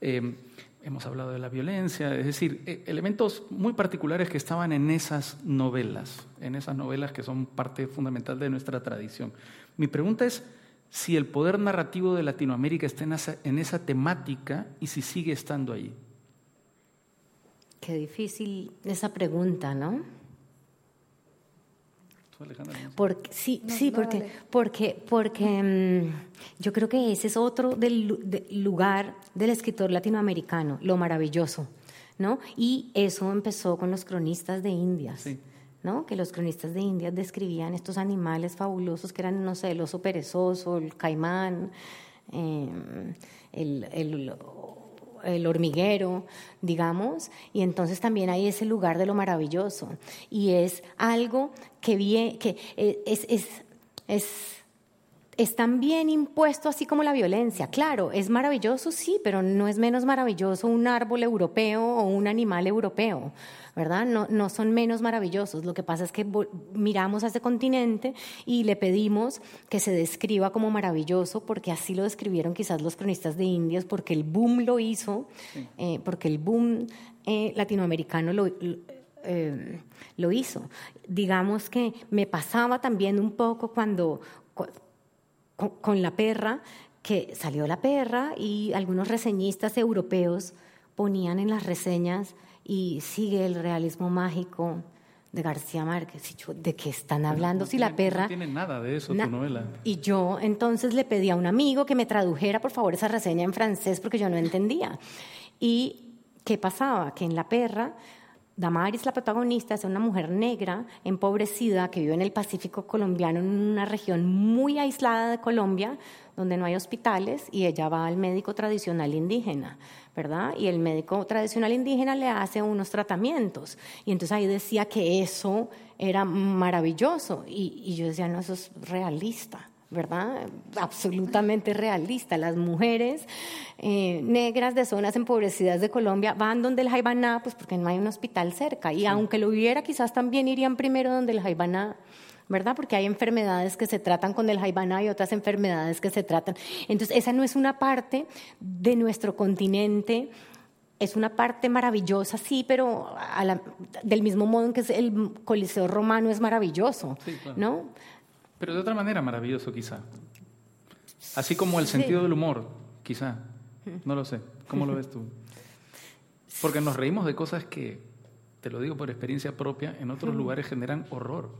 Eh, hemos hablado de la violencia, es decir, e, elementos muy particulares que estaban en esas novelas, en esas novelas que son parte fundamental de nuestra tradición. Mi pregunta es si el poder narrativo de Latinoamérica está en esa, en esa temática y si sigue estando ahí. Qué difícil esa pregunta, ¿no? Porque, sí, sí, porque, porque, porque mm, yo creo que ese es otro del, lugar del escritor latinoamericano, lo maravilloso, ¿no? Y eso empezó con los cronistas de Indias. ¿no? que los cronistas de Indias describían estos animales fabulosos que eran, no sé, el oso perezoso, el caimán, el, el, el hormiguero, digamos, y entonces también hay ese lugar de lo maravilloso. Y es algo que, bien, que es, es, es, es también impuesto así como la violencia. Claro, es maravilloso, sí, pero no es menos maravilloso un árbol europeo o un animal europeo. ¿Verdad? No, no son menos maravillosos. Lo que pasa es que miramos a ese continente y le pedimos que se describa como maravilloso, porque así lo describieron quizás los cronistas de Indias, porque el boom lo hizo, eh, porque el boom eh, latinoamericano lo, eh, lo hizo. Digamos que me pasaba también un poco cuando con la perra, que salió la perra y algunos reseñistas europeos ponían en las reseñas y sigue el realismo mágico de García Márquez. ¿De qué están hablando? si la perra... No tiene nada de eso tu novela. Y yo entonces le pedí a un amigo que me tradujera, por favor, esa reseña en francés porque yo no entendía. ¿Y qué pasaba? Que en La perra, Damaris, la protagonista, es una mujer negra, empobrecida, que vive en el Pacífico colombiano, en una región muy aislada de Colombia, donde no hay hospitales, y ella va al médico tradicional indígena. ¿verdad? Y el médico tradicional indígena le hace unos tratamientos. Y entonces ahí decía que eso era maravilloso. Y, yo decía, no, eso es realista. ¿Verdad? Absolutamente realista. Las mujeres eh, negras de zonas empobrecidas de Colombia van donde el Jaibaná, pues porque no hay un hospital cerca. Y aunque lo hubiera, quizás también irían primero donde el Jaibaná. ¿verdad? Porque hay enfermedades que se tratan con el Jaibaná y otras enfermedades que se tratan. Entonces, esa no es una parte de nuestro continente es una parte maravillosa, sí, pero del mismo modo en que el Coliseo romano es maravilloso, ¿no? Pero de otra manera maravilloso quizá. Así como el sentido del humor, quizá. No lo sé. ¿Cómo lo ves tú? Porque nos reímos de cosas que, te lo digo por experiencia propia, en otros lugares generan horror.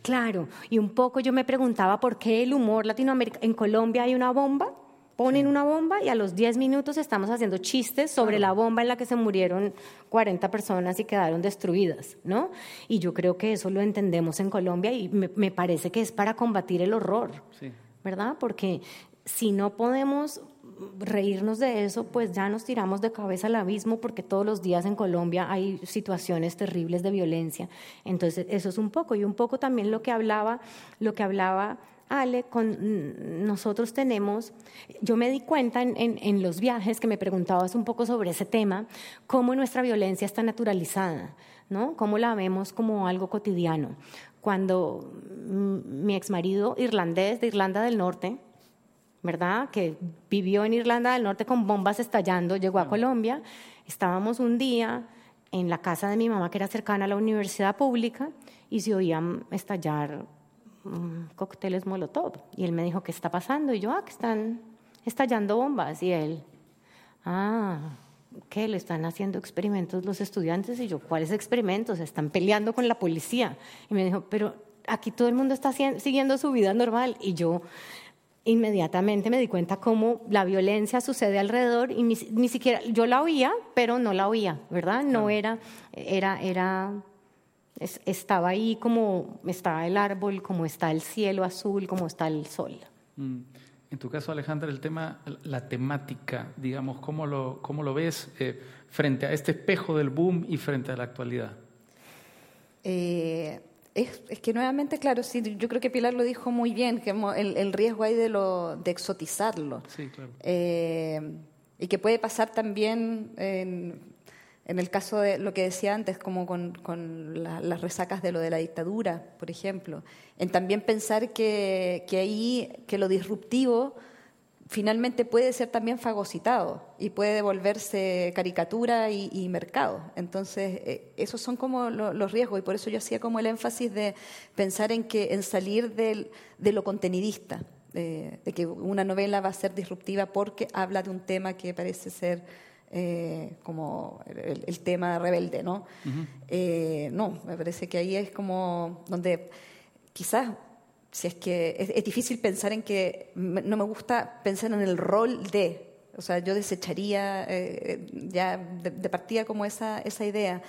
Claro, y un poco yo me preguntaba por qué el humor latinoamericano, en Colombia hay una bomba ponen una bomba y a los 10 minutos estamos haciendo chistes sobre la bomba en la que se murieron 40 personas y quedaron destruidas, ¿no? Y yo creo que eso lo entendemos en Colombia y me, parece que es para combatir el horror, ¿verdad? Porque si no podemos reírnos de eso, pues ya nos tiramos de cabeza al abismo porque todos los días en Colombia hay situaciones terribles de violencia. Entonces, eso es un poco y un poco también lo que hablaba, lo que hablaba Ale, con, nosotros tenemos, yo me di cuenta en, los viajes que me preguntabas un poco sobre ese tema, cómo nuestra violencia está naturalizada, ¿no? Cómo la vemos como algo cotidiano. Cuando mi exmarido irlandés de Irlanda del Norte, ¿verdad? Que vivió en Irlanda del Norte con bombas estallando, llegó a Colombia, estábamos un día en la casa de mi mamá que era cercana a la universidad pública y se oían estallar cócteles Molotov. Y él me dijo, ¿qué está pasando? Y yo, ah, que están estallando bombas. Y él, ah, ¿qué? ¿Le están haciendo experimentos los estudiantes? Y yo, ¿cuáles experimentos? Están peleando con la policía. Y me dijo, pero aquí todo el mundo está siguiendo su vida normal. Y yo inmediatamente me di cuenta cómo la violencia sucede alrededor y ni, ni siquiera, yo la oía, pero no la oía, ¿verdad? No era, era, era estaba ahí como está el árbol, como está el cielo azul, como está el sol. Mm. En tu caso, Alejandra, el tema, la temática, digamos, ¿cómo lo, cómo lo ves eh, frente a este espejo del boom y frente a la actualidad? Eh, es, que nuevamente, claro, sí, yo creo que Pilar lo dijo muy bien, que el, el riesgo hay de, lo, de exotizarlo. Sí, claro. Eh, y que puede pasar también en en el caso de lo que decía antes, como con, las resacas de lo de la dictadura, por ejemplo, en también pensar que, ahí, que lo disruptivo finalmente puede ser también fagocitado y puede devolverse caricatura y, mercado. Entonces, eh, esos son como los riesgos y por eso yo hacía como el énfasis de pensar en que en salir del, de lo contenidista, de que una novela va a ser disruptiva porque habla de un tema que parece ser eh, como el, tema rebelde, ¿no? Eh, no, me parece que ahí es como donde quizás, si es que es, difícil pensar en que no me gusta pensar en el rol de, o sea, yo desecharía eh, ya de, partida como esa, esa idea,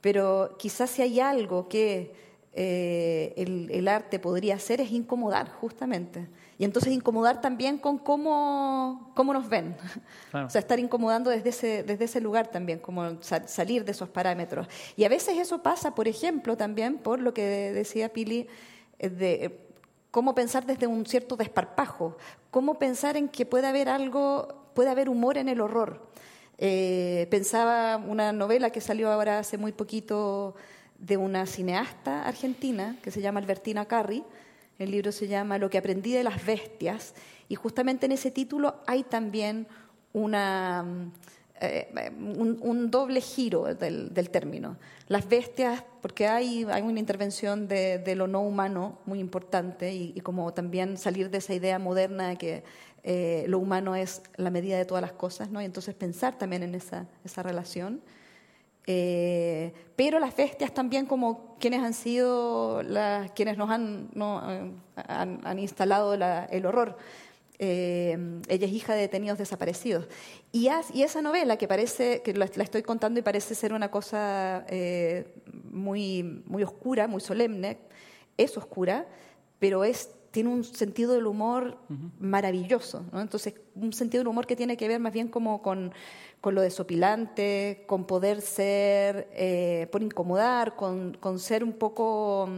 pero quizás si hay algo que el, el arte podría hacer es incomodar, justamente. Y entonces incomodar también con cómo, cómo nos ven. O sea, estar incomodando desde ese, desde ese lugar también, como salir de esos parámetros. Y a veces eso pasa, por ejemplo, también por lo que decía Pili, eh, de cómo pensar desde un cierto desparpajo, cómo pensar en que puede haber algo, puede haber humor en el horror. Eh, pensaba una novela que salió ahora hace muy poquito de una cineasta argentina que se llama Albertina Carri, el libro se llama Lo que aprendí de las bestias y justamente en ese título hay también una, eh, un, doble giro del, término. Las bestias, porque hay, hay una intervención de, lo no humano muy importante y, como también salir de esa idea moderna de que eh, lo humano es la medida de todas las cosas, ¿no? y entonces pensar también en esa, esa relación. Eh, pero las bestias también como quienes han sido las, quienes nos han, no, han, instalado el horror. Eh, ella es hija de detenidos desaparecidos. Y, y, esa novela, que parece, que la, estoy contando y parece ser una cosa eh, muy, muy oscura, muy solemne, es oscura, pero es tiene un sentido del humor maravilloso. ¿no? Entonces, un sentido del humor que tiene que ver más bien como con, con lo desopilante, con poder ser, eh, por incomodar, con, con, ser un poco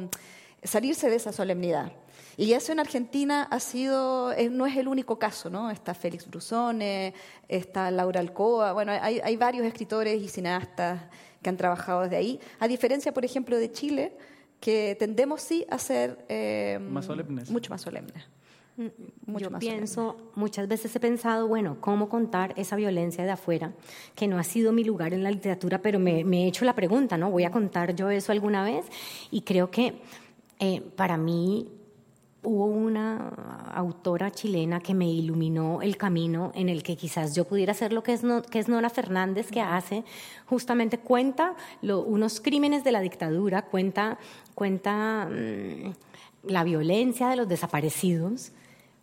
salirse de esa solemnidad. Y eso en Argentina ha sido, eh, no es el único caso, ¿no? Está Félix Brusone, está Laura Alcoa, bueno, hay, hay varios escritores y cineastas que han trabajado desde ahí, a diferencia, por ejemplo, de Chile, que tendemos sí a ser eh, más solemnes. mucho más solemnes. Mm, mucho Yo pienso, muchas veces he pensado, bueno, cómo contar esa violencia de afuera, que no ha sido mi lugar en la literatura, pero me, me he hecho la pregunta, ¿no? ¿Voy a contar yo eso alguna vez? Y creo que eh, para mí hubo una autora chilena que me iluminó el camino en el que quizás yo pudiera hacer lo que es, que es Nora Fernández, que hace justamente cuenta unos crímenes de la dictadura, cuenta, cuenta mm, la violencia de los desaparecidos,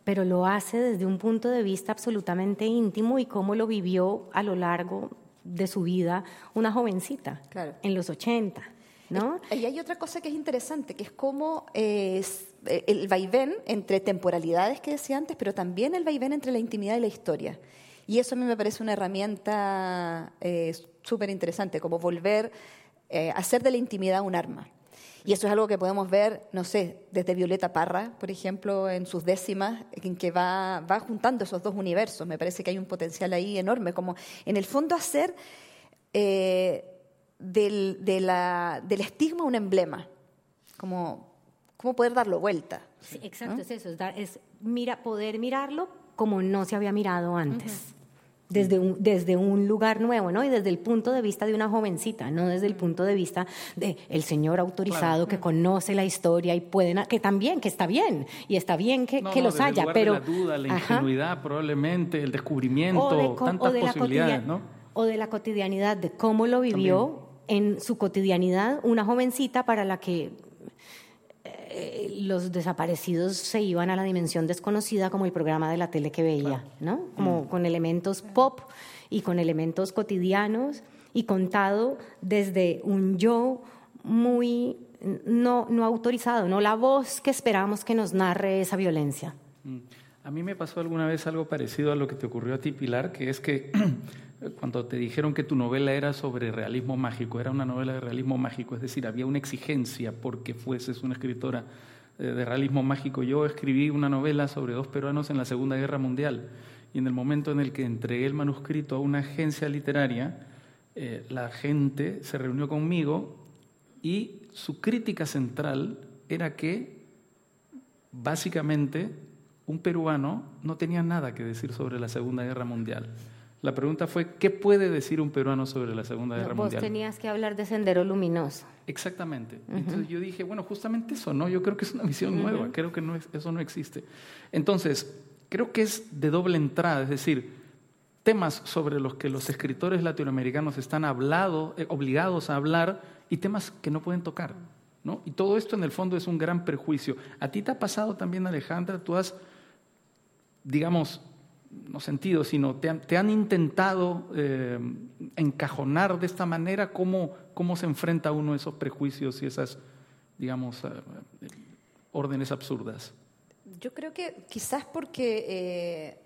pero lo hace desde un punto de vista absolutamente íntimo y cómo lo vivió a lo largo de su vida una jovencita en los 80. ¿no? Y hay otra cosa que es interesante, que es cómo eh, el vaivén entre temporalidades que decía antes, pero también el vaivén entre la intimidad y la historia. Y eso a mí me parece una herramienta eh, súper interesante, como volver eh, a hacer de la intimidad un arma. Y eso es algo que podemos ver, no sé, desde Violeta Parra, por ejemplo, en sus décimas, en que va, va juntando esos dos universos. Me parece que hay un potencial ahí enorme, como en el fondo hacer del, de la, del estigma un emblema, como cómo poder darlo vuelta. exacto, es eso, es, mira, poder mirarlo como no se había mirado antes. Desde un, desde un lugar nuevo, ¿no? Y desde el punto de vista de una jovencita, no desde el punto de vista de el señor autorizado que conoce la historia y pueden, que también, que está bien, y está bien que, que los haya, pero... la duda, la ingenuidad, probablemente, el descubrimiento, tantas posibilidades, ¿no? O de la cotidianidad, de cómo lo vivió en su cotidianidad una jovencita para la que eh, los desaparecidos se iban a la dimensión desconocida como el programa de la tele que veía, ¿no? Como mm. con elementos pop y con elementos cotidianos y contado desde un yo muy no, no autorizado, no la voz que esperamos que nos narre esa violencia. Mm. A mí me pasó alguna vez algo parecido a lo que te ocurrió a ti, Pilar, que es que cuando te dijeron que tu novela era sobre realismo mágico, era una novela de realismo mágico, es decir, había una exigencia porque fueses una escritora eh, de realismo mágico. Yo escribí una novela sobre dos peruanos en la Segunda Guerra Mundial y en el momento en el que entregué el manuscrito a una agencia literaria, eh, la gente se reunió conmigo y su crítica central era que básicamente un peruano no tenía nada que decir sobre la Segunda Guerra Mundial. La pregunta fue, ¿qué puede decir un peruano sobre la Segunda Guerra Mundial? Vos tenías que hablar de Sendero Luminoso. Exactamente. Entonces yo dije, bueno, justamente eso, ¿no? Yo creo que es una visión nueva, creo que no eso no existe. Entonces, creo que es de doble entrada, es decir, temas sobre los que los escritores latinoamericanos están hablado, eh, obligados a hablar y temas que no pueden tocar, ¿no? Y todo esto en el fondo es un gran prejuicio. ¿A ti te ha pasado también, Alejandra? Tú has, digamos, no sentido, sino te han, intentado eh, encajonar de esta manera, ¿cómo, ¿cómo se enfrenta uno a esos prejuicios y esas, digamos, eh, órdenes absurdas? Yo creo que quizás porque eh,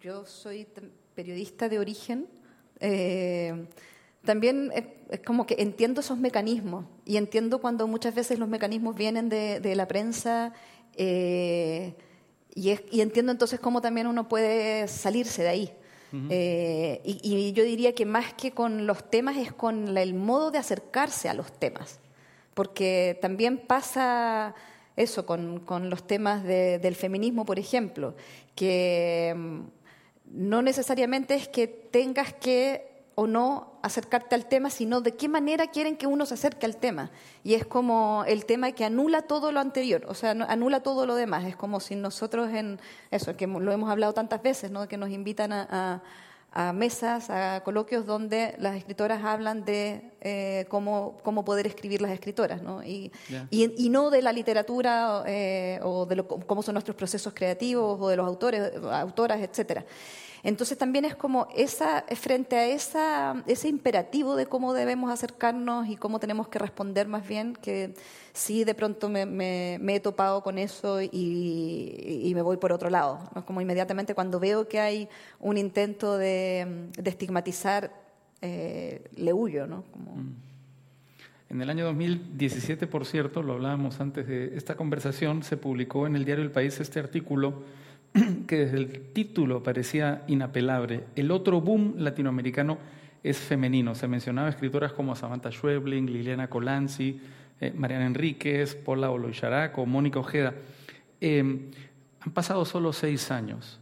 yo soy periodista de origen, también es, como que entiendo esos mecanismos y entiendo cuando muchas veces los mecanismos vienen de, de la prensa. Y, entiendo entonces cómo también uno puede salirse de ahí. Eh, y, yo diría que más que con los temas es con el modo de acercarse a los temas. Porque también pasa eso con, los temas del feminismo, por ejemplo, que mm, no necesariamente es que tengas que o no acercarte al tema, sino de qué manera quieren que uno se acerque al tema. Y es como el tema que anula todo lo anterior, o sea, anula todo lo demás. Es como si nosotros en eso, que lo hemos hablado tantas veces, ¿no? que nos invitan a, mesas, a coloquios donde las escritoras hablan de eh, cómo, cómo poder escribir las escritoras, ¿no? y, y, no de la literatura eh, o de cómo son nuestros procesos creativos o de los autores, autoras, etcétera. Entonces también es como esa, frente a esa, ese imperativo de cómo debemos acercarnos y cómo tenemos que responder más bien, que sí de pronto me, he topado con eso y, me voy por otro lado. ¿no? Como inmediatamente cuando veo que hay un intento de, estigmatizar, eh, le huyo. ¿no? Mm. En el año 2017, por cierto, lo hablábamos antes de esta conversación, se publicó en el diario El País este artículo que desde el título parecía inapelable. El otro boom latinoamericano es femenino. Se mencionaba escritoras como Samantha Schwebling, Liliana Colanzi, eh, Mariana Enríquez, Paula Oloyarac o Mónica Ojeda. Eh, han pasado solo seis años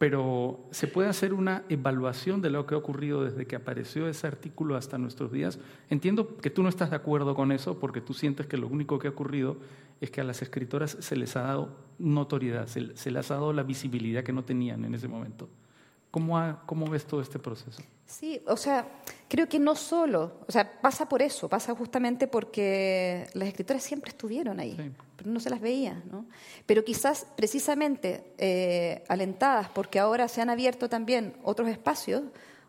pero se puede hacer una evaluación de lo que ha ocurrido desde que apareció ese artículo hasta nuestros días. Entiendo que tú no estás de acuerdo con eso porque tú sientes que lo único que ha ocurrido es que a las escritoras se les ha dado notoriedad, se, les ha dado la visibilidad que no tenían en ese momento. ¿Cómo, ¿Cómo, ves todo este proceso? Sí, o sea, creo que no solo, o sea, pasa por eso, pasa justamente porque las escritoras siempre estuvieron ahí, pero no se las veía, ¿no? Pero quizás precisamente eh, alentadas porque ahora se han abierto también otros espacios,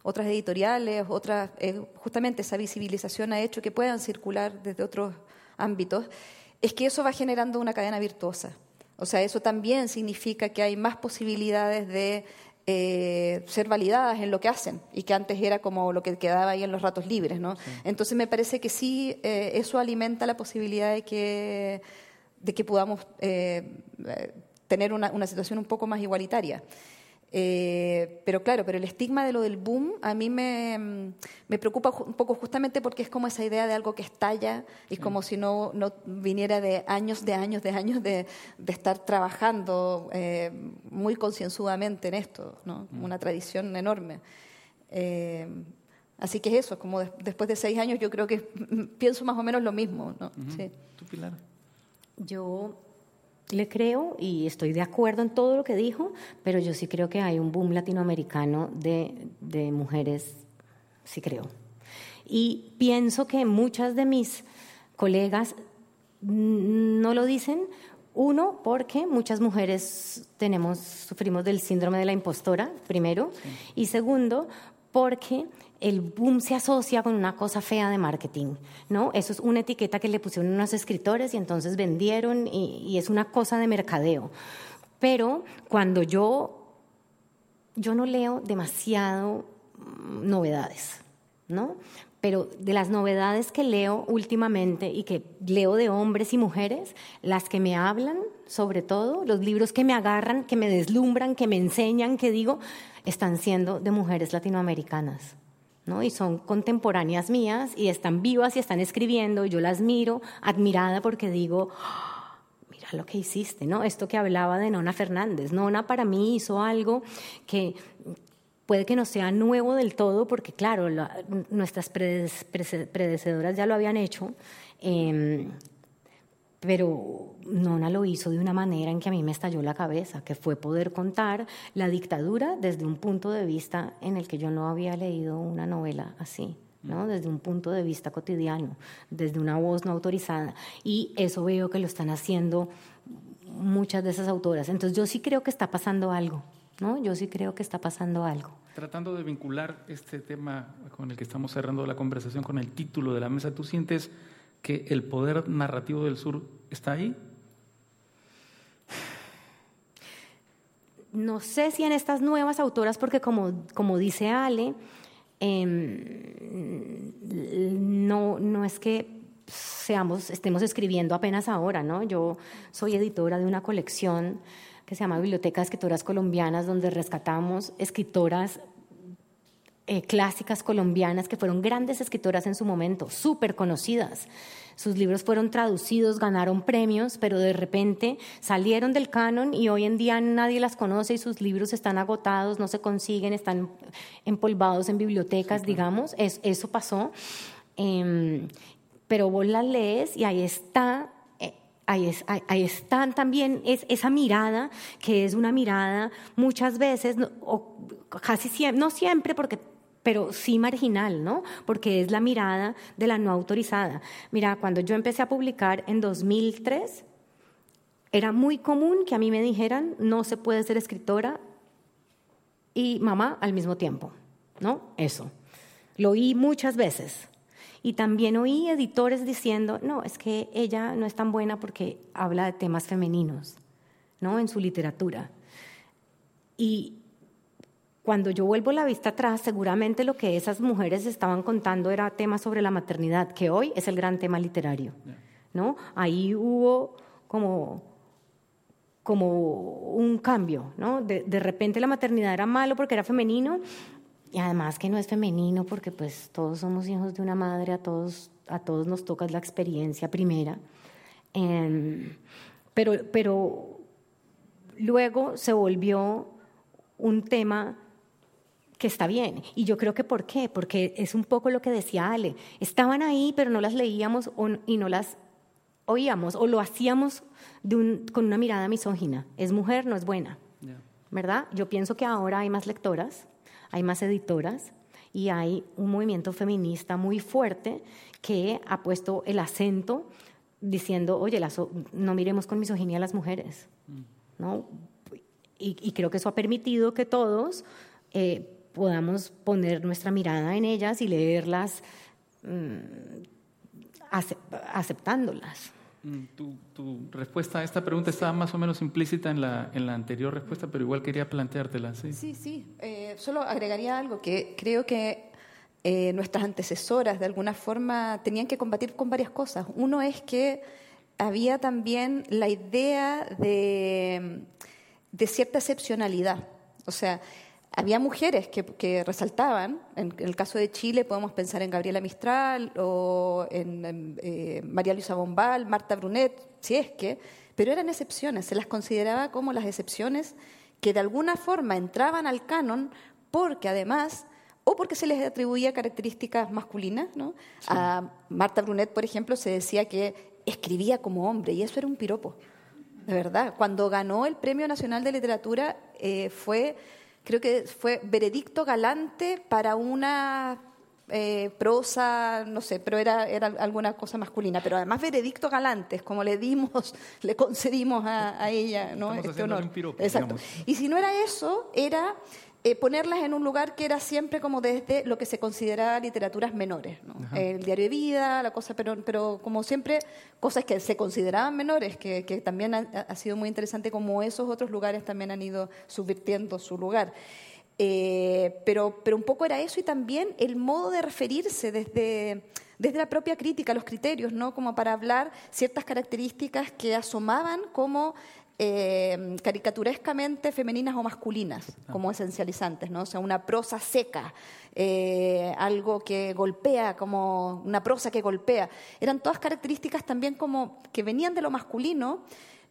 otras editoriales, otras, eh, justamente esa visibilización ha hecho que puedan circular desde otros ámbitos, es que eso va generando una cadena virtuosa. O sea, eso también significa que hay más posibilidades de eh, ser validadas en lo que hacen y que antes era como lo que quedaba ahí en los ratos libres. ¿no? Entonces me parece que sí, eh, eso alimenta la posibilidad de que, de que podamos eh, tener una, una, situación un poco más igualitaria. Eh, pero claro, pero el estigma de lo del boom a mí me, me, preocupa un poco justamente porque es como esa idea de algo que estalla, y como si no, no, viniera de años, de años, de años de, de estar trabajando eh, muy concienzudamente en esto, ¿no? Mm. una tradición enorme. Eh, así que es eso, como después de seis años yo creo que pienso más o menos lo mismo. ¿no? sí. ¿Tú, Pilar? Yo le creo y estoy de acuerdo en todo lo que dijo, pero yo sí creo que hay un boom latinoamericano de, de mujeres, sí creo. Y pienso que muchas de mis colegas no lo dicen, uno, porque muchas mujeres tenemos, sufrimos del síndrome de la impostora, primero, y segundo, porque el boom se asocia con una cosa fea de marketing, ¿no? Eso es una etiqueta que le pusieron unos escritores y entonces vendieron y, es una cosa de mercadeo. Pero cuando yo, yo no leo demasiado mm, novedades, ¿no? Pero de las novedades que leo últimamente y que leo de hombres y mujeres, las que me hablan, sobre todo, los libros que me agarran, que me deslumbran, que me enseñan, que digo, están siendo de mujeres latinoamericanas. ¿no? y son contemporáneas mías y están vivas y están escribiendo y yo las miro admirada porque digo, ah, mira lo que hiciste, ¿no? Esto que hablaba de Nona Fernández. Nona para mí hizo algo que puede que no sea nuevo del todo porque claro, nuestras predecedoras ya lo habían hecho. Eh, pero Nona lo hizo de una manera en que a mí me estalló la cabeza, que fue poder contar la dictadura desde un punto de vista en el que yo no había leído una novela así. ¿no? desde un punto de vista cotidiano, desde una voz no autorizada. Y eso veo que lo están haciendo muchas de esas autoras. Entonces yo sí creo que está pasando algo, ¿no? Yo sí creo que está pasando algo. Tratando de vincular este tema con el que estamos cerrando la conversación con el título de la mesa, ¿tú sientes que el poder narrativo del sur está ahí? No sé si en estas nuevas autoras, porque como, como dice Ale, em, no, no es que seamos, estemos escribiendo apenas ahora, ¿no? Yo soy editora de una colección que se llama Biblioteca de Escritoras Colombianas, donde rescatamos escritoras eh, clásicas colombianas que fueron grandes escritoras en su momento, súper conocidas. Sus libros fueron traducidos, ganaron premios, pero de repente salieron del canon y hoy en día nadie las conoce y sus libros están agotados, no se consiguen, están empolvados en bibliotecas, digamos. eso pasó. Em, pero vos las lees y ahí está eh, Ahí, ahí, están también es, esa mirada, que es una mirada muchas veces, o casi siempre, no siempre, porque pero sí marginal, ¿no? Porque es la mirada de la no autorizada. Mira, cuando yo empecé a publicar en 2003, era muy común que a mí me dijeran, no se puede ser escritora y mamá al mismo tiempo, ¿no? Eso. Lo oí muchas veces. Y también oí editores diciendo, no, es que ella no es tan buena porque habla de temas femeninos, ¿no? En su literatura. Y cuando yo vuelvo la vista atrás, seguramente lo que esas mujeres estaban contando era tema sobre la maternidad, que hoy es el gran tema literario. ¿no? Ahí hubo como, como un cambio. ¿no? De, de repente la maternidad era malo porque era femenino y además que no es femenino porque pues todos somos hijos de una madre, a todos, a todos nos toca la experiencia primera. Em, pero, pero luego se volvió un tema que está bien. Y yo creo que ¿por qué? Porque es un poco lo que decía Ale. Estaban ahí, pero no las leíamos y no las oíamos o lo hacíamos con una mirada misógina. Es mujer, no es buena. ¿Verdad? Yo pienso que ahora hay más lectoras, hay más editoras y hay un movimiento feminista muy fuerte que ha puesto el acento diciendo, oye, no miremos con misoginia a las mujeres. Mm. ¿no? Y, creo que eso ha permitido que todos eh, podamos poner nuestra mirada en ellas y leerlas mm, aceptándolas. Mm, tu, tu, respuesta a esta pregunta estaba más o menos implícita en la, en la anterior respuesta, pero igual quería planteártela. Sí, sí. sí. Eh, solo agregaría algo que creo que eh, nuestras antecesoras de alguna forma tenían que combatir con varias cosas. Uno es que había también la idea de, de cierta excepcionalidad. O sea, había mujeres que, resaltaban, en, el caso de Chile podemos pensar en Gabriela Mistral o en, eh, María Luisa Bombal, Marta Brunet, si es que, pero eran excepciones, se las consideraba como las excepciones que de alguna forma entraban al canon porque además, o porque se les atribuía características masculinas, ¿no? A Marta Brunet, por ejemplo, se decía que escribía como hombre y eso era un piropo, de verdad. Cuando ganó el Premio Nacional de Literatura eh, fue creo que fue veredicto galante para una eh, prosa, no sé, pero era, era alguna cosa masculina, pero además veredicto galantes, como le dimos, le concedimos a, ella ¿no? este honor. Exacto. Y si no era eso, era eh, ponerlas en un lugar que era siempre como desde lo que se consideraba literaturas menores, el diario de vida, la cosa, pero, pero como siempre, cosas que se consideraban menores, que, también ha, sido muy interesante como esos otros lugares también han ido subvirtiendo su lugar. Eh, pero, pero un poco era eso y también el modo de referirse desde, desde la propia crítica, los criterios, ¿no? como para hablar ciertas características que asomaban como eh, caricaturescamente femeninas o masculinas, ah. como esencializantes, ¿no? O sea, una prosa seca, eh, algo que golpea, como una prosa que golpea. Eran todas características también como que venían de lo masculino,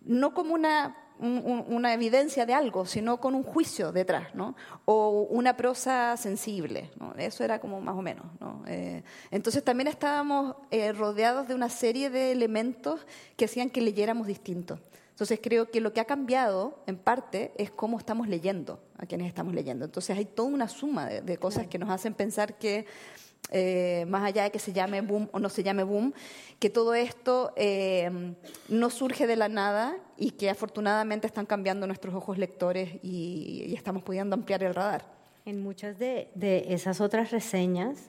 no como una una evidencia de algo, sino con un juicio detrás, ¿no? O una prosa sensible, ¿no? Eso era como más o menos, ¿no? Eh, entonces también estábamos rodeados de una serie de elementos que hacían que leyéramos distinto. Entonces creo que lo que ha cambiado, en parte, es cómo estamos leyendo, a quienes estamos leyendo. Entonces hay toda una suma de, cosas que nos hacen pensar que, eh, más allá de que se llame boom o no se llame boom, que todo esto eh, no surge de la nada y que afortunadamente están cambiando nuestros ojos lectores y, estamos pudiendo ampliar el radar. En muchas de, esas otras reseñas,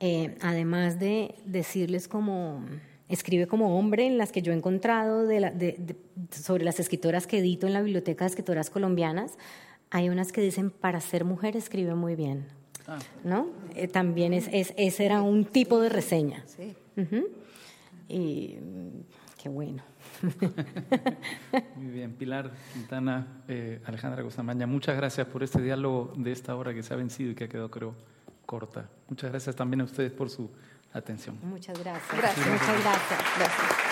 eh, además de decirles como escribe como hombre en las que yo he encontrado sobre las escritoras que edito en la Biblioteca de Escritoras Colombianas. Hay unas que dicen, para ser mujer escribe muy bien. Ah. ¿No? Eh, también es, ese era un tipo de reseña. Sí. Y qué bueno. Muy bien, Pilar Quintana, eh, Alejandra Gozamaña, muchas gracias por este diálogo de esta hora que se ha vencido y que ha quedado, creo, corta. Muchas gracias también a ustedes por su atención. Muchas gracias. gracias. Muchas gracias. gracias.